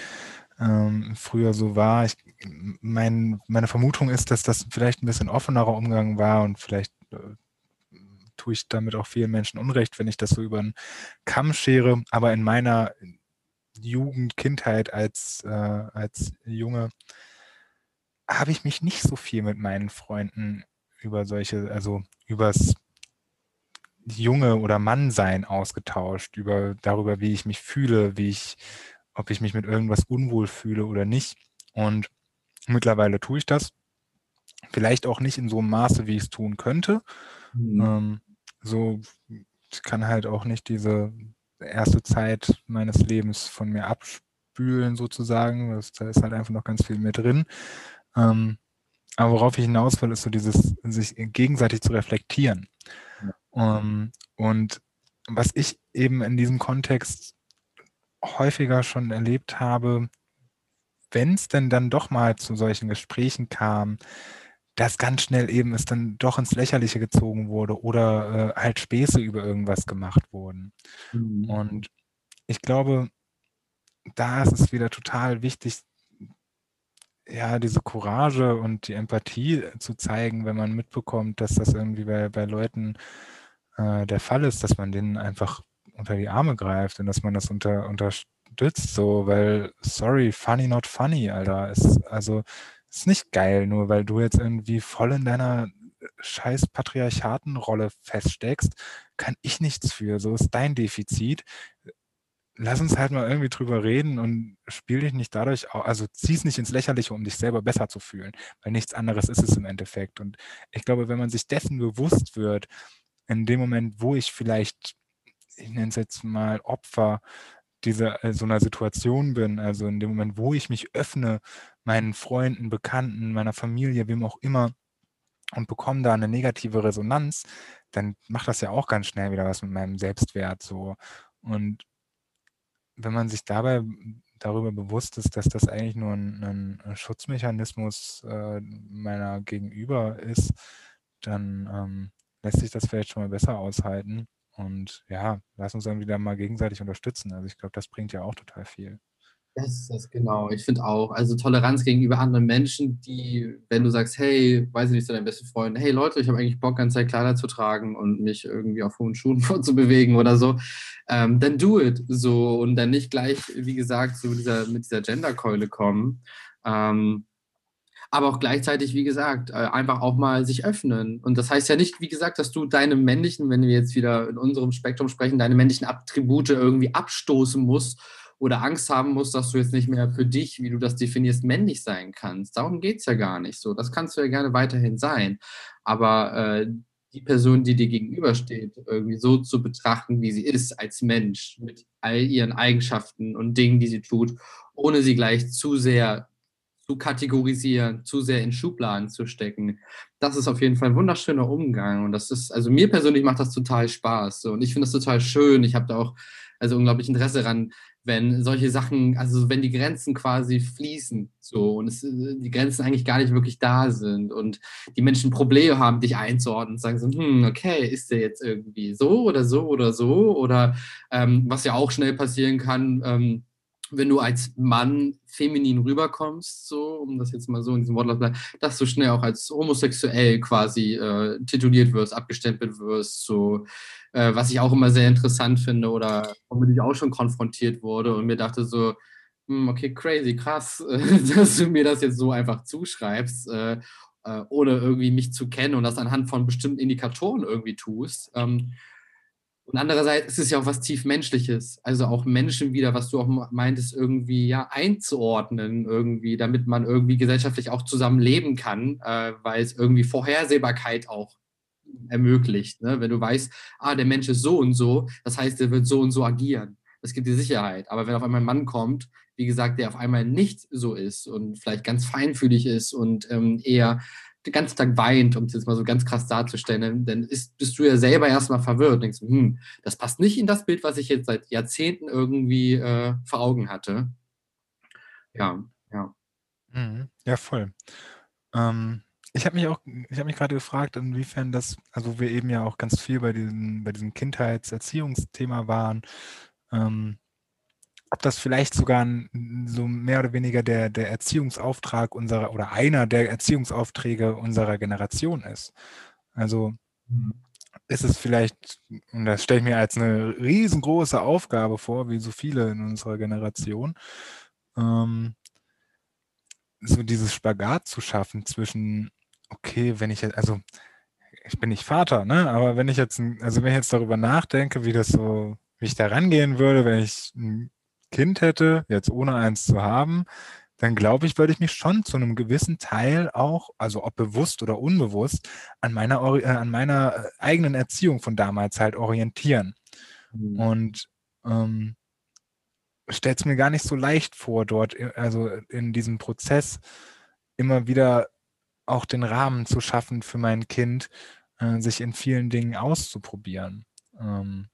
S2: ähm, früher so war. Ich, mein, meine Vermutung ist, dass das vielleicht ein bisschen offenerer Umgang war und vielleicht äh, tue ich damit auch vielen Menschen Unrecht, wenn ich das so über einen Kamm schere. Aber in meiner Jugend, Kindheit als, äh, als Junge habe ich mich nicht so viel mit meinen Freunden über solche, also übers Junge oder Mannsein ausgetauscht, über darüber, wie ich mich fühle, wie ich, ob ich mich mit irgendwas unwohl fühle oder nicht. Und mittlerweile tue ich das. Vielleicht auch nicht in so einem Maße, wie ich es tun könnte. Mhm. Ähm, so, ich kann halt auch nicht diese erste Zeit meines Lebens von mir abspülen sozusagen. Das, da ist halt einfach noch ganz viel mehr drin. Ähm, aber worauf ich hinaus will, ist so dieses, sich gegenseitig zu reflektieren. Ja. Ähm, und was ich eben in diesem Kontext häufiger schon erlebt habe, wenn es denn dann doch mal zu solchen Gesprächen kam, dass ganz schnell eben es dann doch ins Lächerliche gezogen wurde oder äh, halt Späße über irgendwas gemacht wurden. Mhm. Und ich glaube, da ist es wieder total wichtig, ja, diese Courage und die Empathie zu zeigen, wenn man mitbekommt, dass das irgendwie bei, bei Leuten äh, der Fall ist, dass man denen einfach unter die Arme greift und dass man das unter, unterstützt, so, weil, sorry, funny not funny, Alter. Ist, also ist nicht geil, nur weil du jetzt irgendwie voll in deiner scheiß Patriarchatenrolle feststeckst, kann ich nichts für. So ist dein Defizit. Lass uns halt mal irgendwie drüber reden und spiel dich nicht dadurch, also zieh es nicht ins Lächerliche, um dich selber besser zu fühlen, weil nichts anderes ist es im Endeffekt. Und ich glaube, wenn man sich dessen bewusst wird, in dem Moment, wo ich vielleicht, ich nenne es jetzt mal Opfer dieser äh, so einer Situation bin, also in dem Moment, wo ich mich öffne, meinen Freunden, Bekannten, meiner Familie, wem auch immer, und bekomme da eine negative Resonanz, dann macht das ja auch ganz schnell wieder was mit meinem Selbstwert so. Und wenn man sich dabei darüber bewusst ist, dass das eigentlich nur ein, ein Schutzmechanismus äh, meiner Gegenüber ist, dann ähm, lässt sich das vielleicht schon mal besser aushalten. Und ja, lass uns dann wieder mal gegenseitig unterstützen. Also ich glaube, das bringt ja auch total viel.
S3: Das ist das, genau. Ich finde auch, also Toleranz gegenüber anderen Menschen, die, wenn du sagst, hey, weiß ich nicht, zu deinem besten Freund, hey Leute, ich habe eigentlich Bock, ganz Zeit Kleider zu tragen und mich irgendwie auf hohen Schuhen *laughs* vorzubewegen oder so, ähm, dann do it. So und dann nicht gleich, wie gesagt, so mit dieser, mit dieser Genderkeule kommen. Ähm, aber auch gleichzeitig, wie gesagt, äh, einfach auch mal sich öffnen. Und das heißt ja nicht, wie gesagt, dass du deine männlichen, wenn wir jetzt wieder in unserem Spektrum sprechen, deine männlichen Attribute irgendwie abstoßen musst oder Angst haben musst, dass du jetzt nicht mehr für dich, wie du das definierst, männlich sein kannst. Darum geht es ja gar nicht so. Das kannst du ja gerne weiterhin sein. Aber äh, die Person, die dir gegenübersteht, irgendwie so zu betrachten, wie sie ist als Mensch, mit all ihren Eigenschaften und Dingen, die sie tut, ohne sie gleich zu sehr zu kategorisieren, zu sehr in Schubladen zu stecken. Das ist auf jeden Fall ein wunderschöner Umgang. Und das ist, also mir persönlich macht das total Spaß. Und ich finde das total schön. Ich habe da auch also unglaublich Interesse daran, wenn solche Sachen, also wenn die Grenzen quasi fließen, so und es, die Grenzen eigentlich gar nicht wirklich da sind und die Menschen Probleme haben, dich einzuordnen und sagen so, hm, okay, ist der jetzt irgendwie so oder so oder so oder ähm, was ja auch schnell passieren kann, ähm, wenn du als Mann feminin rüberkommst, so, um das jetzt mal so in diesem Wortlaut bleiben, dass du schnell auch als homosexuell quasi äh, tituliert wirst, abgestempelt wirst, so, äh, was ich auch immer sehr interessant finde oder womit ich auch schon konfrontiert wurde und mir dachte so, hm, okay, crazy, krass, *laughs* dass du mir das jetzt so einfach zuschreibst, äh, äh, ohne irgendwie mich zu kennen und das anhand von bestimmten Indikatoren irgendwie tust. Ähm, und andererseits ist es ja auch was tief Menschliches, also auch Menschen wieder, was du auch meintest, irgendwie ja einzuordnen, irgendwie, damit man irgendwie gesellschaftlich auch zusammen leben kann, äh, weil es irgendwie Vorhersehbarkeit auch ermöglicht. Ne? Wenn du weißt, ah, der Mensch ist so und so, das heißt, er wird so und so agieren. Das gibt dir Sicherheit. Aber wenn auf einmal ein Mann kommt, wie gesagt, der auf einmal nicht so ist und vielleicht ganz feinfühlig ist und ähm, eher den ganzen Tag weint, um es jetzt mal so ganz krass darzustellen, dann ist, bist du ja selber erstmal verwirrt und denkst, hm, das passt nicht in das Bild, was ich jetzt seit Jahrzehnten irgendwie äh, vor Augen hatte. Ja, ja.
S2: Mhm. Ja, voll. Ähm, ich habe mich auch, ich habe mich gerade gefragt, inwiefern das, also wir eben ja auch ganz viel bei diesem, bei diesem Kindheitserziehungsthema waren, ähm, ob das vielleicht sogar so mehr oder weniger der, der Erziehungsauftrag unserer oder einer der Erziehungsaufträge unserer Generation ist. Also mhm. ist es vielleicht, und das stelle ich mir als eine riesengroße Aufgabe vor, wie so viele in unserer Generation, ähm, so dieses Spagat zu schaffen zwischen, okay, wenn ich jetzt, also ich bin nicht Vater, ne? Aber wenn ich jetzt, also wenn ich jetzt darüber nachdenke, wie das so, wie ich da rangehen würde, wenn ich ein Kind hätte, jetzt ohne eins zu haben, dann glaube ich, würde ich mich schon zu einem gewissen Teil auch, also ob bewusst oder unbewusst, an meiner, äh, an meiner äh, eigenen Erziehung von damals halt orientieren. Mhm. Und ähm, stellt es mir gar nicht so leicht vor, dort, äh, also in diesem Prozess immer wieder auch den Rahmen zu schaffen für mein Kind, äh, sich in vielen Dingen auszuprobieren. Ähm,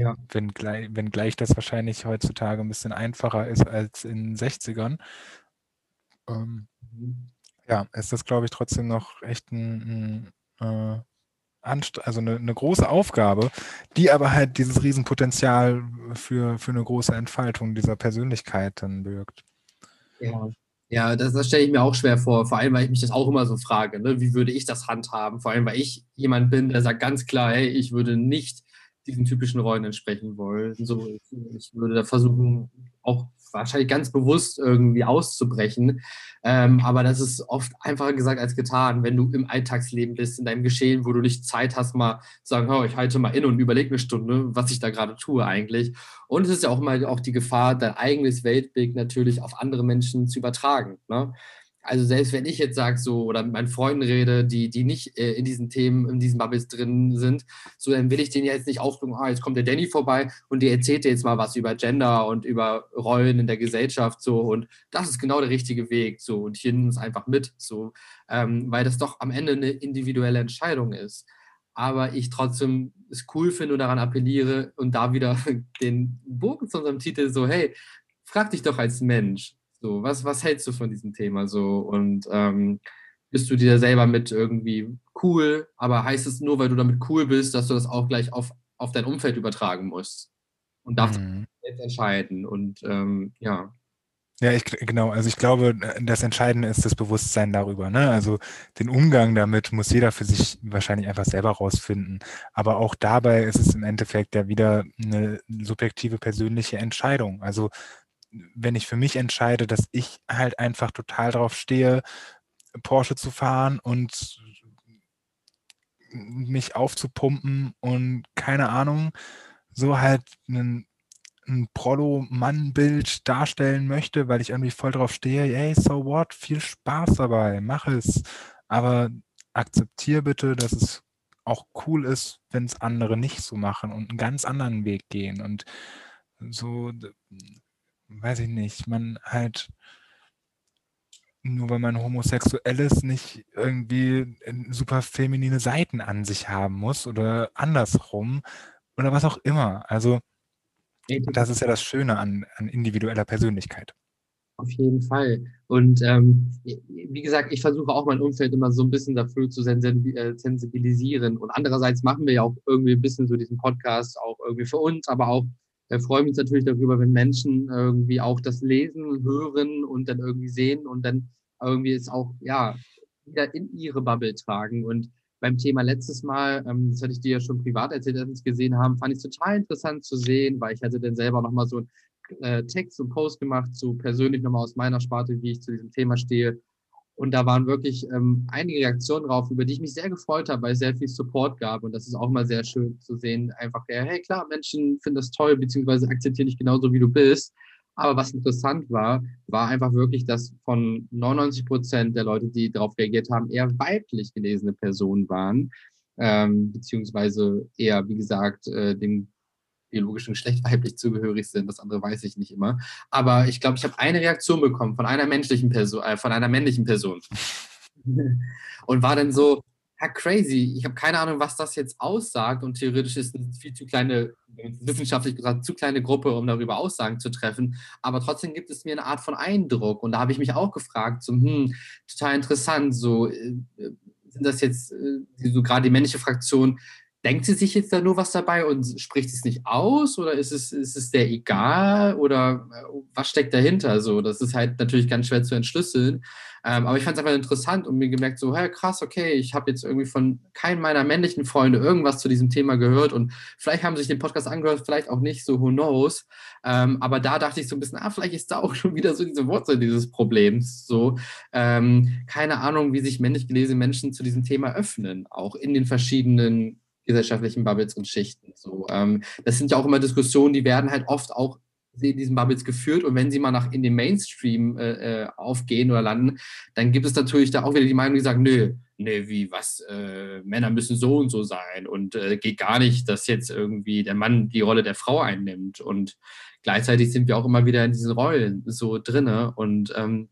S2: ja. Wenngleich, wenngleich das wahrscheinlich heutzutage ein bisschen einfacher ist als in den 60ern. Ähm, ja, ist das, glaube ich, trotzdem noch echt ein, ein äh, also eine, eine, große Aufgabe, die aber halt dieses Riesenpotenzial für, für eine große Entfaltung dieser Persönlichkeit dann birgt.
S3: Ja, ja, das, das stelle ich mir auch schwer vor, vor allem, weil ich mich das auch immer so frage, ne? wie würde ich das handhaben? Vor allem, weil ich jemand bin, der sagt ganz klar, hey, ich würde nicht diesen typischen Rollen entsprechen wollen. So, ich würde da versuchen, auch wahrscheinlich ganz bewusst irgendwie auszubrechen. Ähm, aber das ist oft einfacher gesagt als getan, wenn du im Alltagsleben bist, in deinem Geschehen, wo du nicht Zeit hast, mal zu sagen, ich halte mal in und überlege eine Stunde, was ich da gerade tue eigentlich. Und es ist ja auch immer auch die Gefahr, dein eigenes Weltbild natürlich auf andere Menschen zu übertragen. Ne? Also selbst wenn ich jetzt sage so oder mit meinen Freunden rede, die, die nicht äh, in diesen Themen, in diesen Bubbles drin sind, so dann will ich denen ja jetzt nicht aufdrücken, ah, jetzt kommt der Danny vorbei und der erzählt dir jetzt mal was über Gender und über Rollen in der Gesellschaft so und das ist genau der richtige Weg so und hier nimm es einfach mit so, ähm, weil das doch am Ende eine individuelle Entscheidung ist. Aber ich trotzdem es cool finde und daran appelliere und da wieder *laughs* den Bogen zu unserem Titel so, hey, frag dich doch als Mensch, so, was, was hältst du von diesem Thema so? Und ähm, bist du dir selber mit irgendwie cool, aber heißt es nur, weil du damit cool bist, dass du das auch gleich auf, auf dein Umfeld übertragen musst? Und darfst mhm. jetzt entscheiden. Und ähm, ja.
S2: Ja, ich, genau. Also ich glaube, das Entscheidende ist das Bewusstsein darüber. Ne? Also den Umgang damit muss jeder für sich wahrscheinlich einfach selber rausfinden. Aber auch dabei ist es im Endeffekt ja wieder eine subjektive persönliche Entscheidung. Also wenn ich für mich entscheide, dass ich halt einfach total drauf stehe, Porsche zu fahren und mich aufzupumpen und keine Ahnung, so halt einen, ein Prollo-Mann-Bild darstellen möchte, weil ich irgendwie voll drauf stehe, hey, so what, viel Spaß dabei, mach es. Aber akzeptiere bitte, dass es auch cool ist, wenn es andere nicht so machen und einen ganz anderen Weg gehen und so, weiß ich nicht, man halt nur weil man homosexuell ist, nicht irgendwie super feminine Seiten an sich haben muss oder andersrum oder was auch immer. Also das ist ja das Schöne an, an individueller Persönlichkeit.
S3: Auf jeden Fall. Und ähm, wie gesagt, ich versuche auch mein Umfeld immer so ein bisschen dafür zu äh, sensibilisieren. Und andererseits machen wir ja auch irgendwie ein bisschen so diesen Podcast auch irgendwie für uns, aber auch äh, freuen uns natürlich darüber, wenn Menschen irgendwie auch das lesen, hören und dann irgendwie sehen und dann irgendwie es auch, ja, wieder in ihre Bubble tragen. Und beim Thema letztes Mal, ähm, das hatte ich dir ja schon privat erzählt, als wir es gesehen haben, fand ich es total interessant zu sehen, weil ich hatte dann selber nochmal so einen äh, Text und Post gemacht, so persönlich nochmal aus meiner Sparte, wie ich zu diesem Thema stehe. Und da waren wirklich ähm, einige Reaktionen drauf, über die ich mich sehr gefreut habe, weil es sehr viel Support gab. Und das ist auch mal sehr schön zu sehen. Einfach, ja, hey, klar, Menschen finden das toll, beziehungsweise akzeptieren dich genauso, wie du bist. Aber was interessant war, war einfach wirklich, dass von 99 Prozent der Leute, die darauf reagiert haben, eher weiblich gelesene Personen waren. Ähm, beziehungsweise eher, wie gesagt, äh, dem biologischen Geschlecht *laughs* weiblich zugehörig sind. Das andere weiß ich nicht immer. Aber ich glaube, ich habe eine Reaktion bekommen von einer menschlichen Person, äh, von einer männlichen Person. *laughs* und war dann so, ja, crazy. Ich habe keine Ahnung, was das jetzt aussagt. Und theoretisch ist es eine viel zu kleine, wissenschaftlich gesagt, zu kleine Gruppe, um darüber Aussagen zu treffen. Aber trotzdem gibt es mir eine Art von Eindruck. Und da habe ich mich auch gefragt, so, hm, total interessant, so, äh, sind das jetzt, äh, so gerade die männliche Fraktion, denkt sie sich jetzt da nur was dabei und spricht es nicht aus oder ist es, ist es der egal oder äh, was steckt dahinter? So, das ist halt natürlich ganz schwer zu entschlüsseln. Ähm, aber ich fand es einfach interessant und mir gemerkt, so, hey, krass, okay, ich habe jetzt irgendwie von keinem meiner männlichen Freunde irgendwas zu diesem Thema gehört und vielleicht haben sie sich den Podcast angehört, vielleicht auch nicht, so who knows. Ähm, aber da dachte ich so ein bisschen, ah, vielleicht ist da auch schon wieder so diese Wurzel dieses Problems. So, ähm, keine Ahnung, wie sich männlich gelesene Menschen zu diesem Thema öffnen, auch in den verschiedenen gesellschaftlichen Bubbles und Schichten. So, ähm, das sind ja auch immer Diskussionen, die werden halt oft auch in diesen Bubbles geführt. Und wenn sie mal nach in den Mainstream äh, äh, aufgehen oder landen, dann gibt es natürlich da auch wieder die Meinung, die sagen, nö, nee, wie, was, äh, Männer müssen so und so sein. Und äh, geht gar nicht, dass jetzt irgendwie der Mann die Rolle der Frau einnimmt. Und gleichzeitig sind wir auch immer wieder in diesen Rollen so drinne. Und ähm,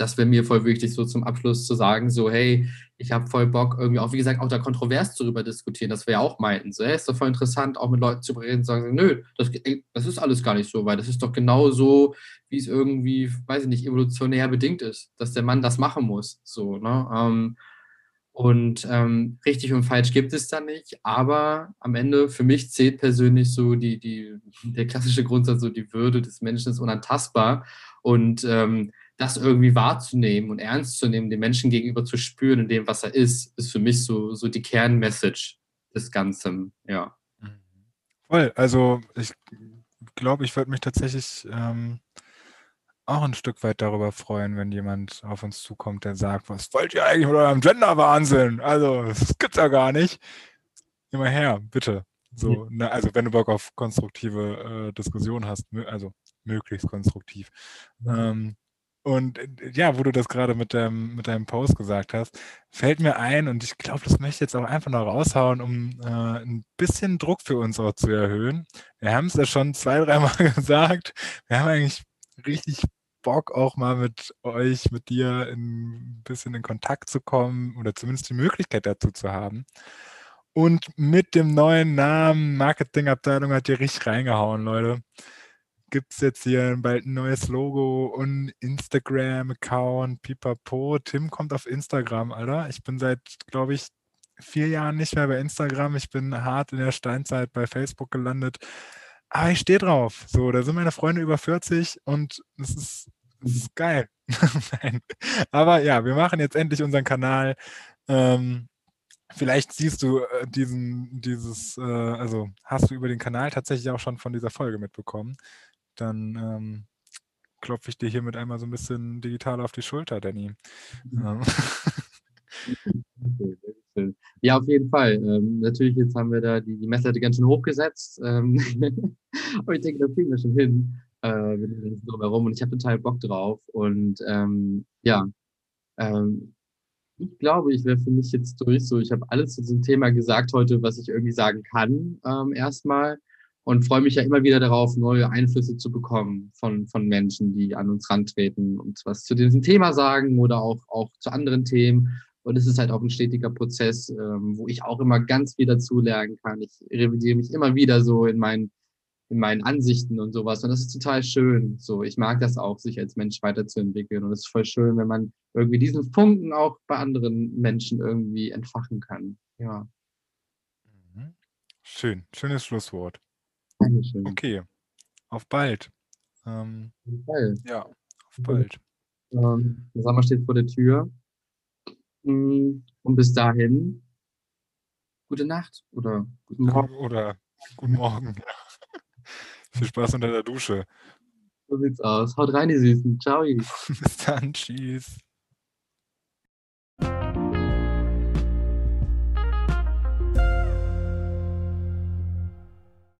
S3: das wäre mir voll wichtig, so zum Abschluss zu sagen, so, hey, ich habe voll Bock, irgendwie auch, wie gesagt, auch da kontrovers darüber diskutieren, dass wir ja auch meinten. So, hey, ist doch voll interessant, auch mit Leuten zu reden und sagen, nö, das, das ist alles gar nicht so, weil das ist doch genau so, wie es irgendwie, weiß ich nicht, evolutionär bedingt ist, dass der Mann das machen muss. So, ne? Ähm, und ähm, richtig und falsch gibt es da nicht, aber am Ende für mich zählt persönlich so die, die, der klassische Grundsatz, so die Würde des Menschen ist unantastbar. Und ähm, das irgendwie wahrzunehmen und ernst zu nehmen, dem Menschen gegenüber zu spüren in dem, was er ist, ist für mich so, so die Kernmessage des Ganzen, ja.
S2: Voll, also ich glaube, ich würde mich tatsächlich ähm, auch ein Stück weit darüber freuen, wenn jemand auf uns zukommt, der sagt, was wollt ihr eigentlich mit eurem Gender-Wahnsinn? Also, das gibt's ja gar nicht. Immer her, bitte. So, ne, also wenn du Bock auf konstruktive äh, Diskussion hast, also möglichst konstruktiv. Ähm, und äh, ja, wo du das gerade mit deinem, mit deinem Post gesagt hast, fällt mir ein und ich glaube, das möchte ich jetzt auch einfach noch raushauen, um äh, ein bisschen Druck für uns auch zu erhöhen. Wir haben es ja schon zwei, dreimal *laughs* gesagt. Wir haben eigentlich richtig Bock, auch mal mit euch, mit dir ein bisschen in Kontakt zu kommen oder zumindest die Möglichkeit dazu zu haben. Und mit dem neuen Namen Marketingabteilung hat ihr richtig reingehauen, Leute gibt es jetzt hier bald ein neues Logo und Instagram-Account, pipapo. Tim kommt auf Instagram, Alter. Ich bin seit, glaube ich, vier Jahren nicht mehr bei Instagram. Ich bin hart in der Steinzeit bei Facebook gelandet. Aber ich stehe drauf. So, da sind meine Freunde über 40 und es ist, ist geil. *laughs* Aber ja, wir machen jetzt endlich unseren Kanal. Ähm, vielleicht siehst du äh, diesen, dieses, äh, also hast du über den Kanal tatsächlich auch schon von dieser Folge mitbekommen dann ähm, klopfe ich dir hiermit einmal so ein bisschen digital auf die Schulter, Danny. Mhm. *laughs*
S3: Ja, auf jeden Fall. Ähm, natürlich, jetzt haben wir da die, die Messlatte ganz schön hochgesetzt. Ähm, *laughs* aber ich denke, da kriegen wir schon hin äh, mit dem drumherum. Und ich habe total Bock drauf. Und ähm, ja, ähm, ich glaube, ich wäre für mich jetzt durch. So, ich habe alles zu diesem Thema gesagt heute, was ich irgendwie sagen kann, ähm, erstmal. Und freue mich ja immer wieder darauf, neue Einflüsse zu bekommen von, von Menschen, die an uns rantreten und was zu diesem Thema sagen oder auch, auch zu anderen Themen. Und es ist halt auch ein stetiger Prozess, ähm, wo ich auch immer ganz viel dazulernen kann. Ich revidiere mich immer wieder so in meinen in meinen Ansichten und sowas. Und das ist total schön. So, ich mag das auch, sich als Mensch weiterzuentwickeln. Und es ist voll schön, wenn man irgendwie diesen Funken auch bei anderen Menschen irgendwie entfachen kann. Ja.
S2: Mhm. Schön, schönes Schlusswort.
S3: Dankeschön.
S2: Okay, auf bald. Ähm,
S3: Geil.
S2: ja, auf bald.
S3: Ähm, der Sommer steht vor der Tür. Mm, Und bis dahin, gute Nacht oder guten Morgen.
S2: Oder guten Morgen. *laughs* Viel Spaß unter der Dusche.
S3: So sieht's aus. Haut rein, die Süßen. Ciao. *laughs*
S2: Bis dann. Tschüss.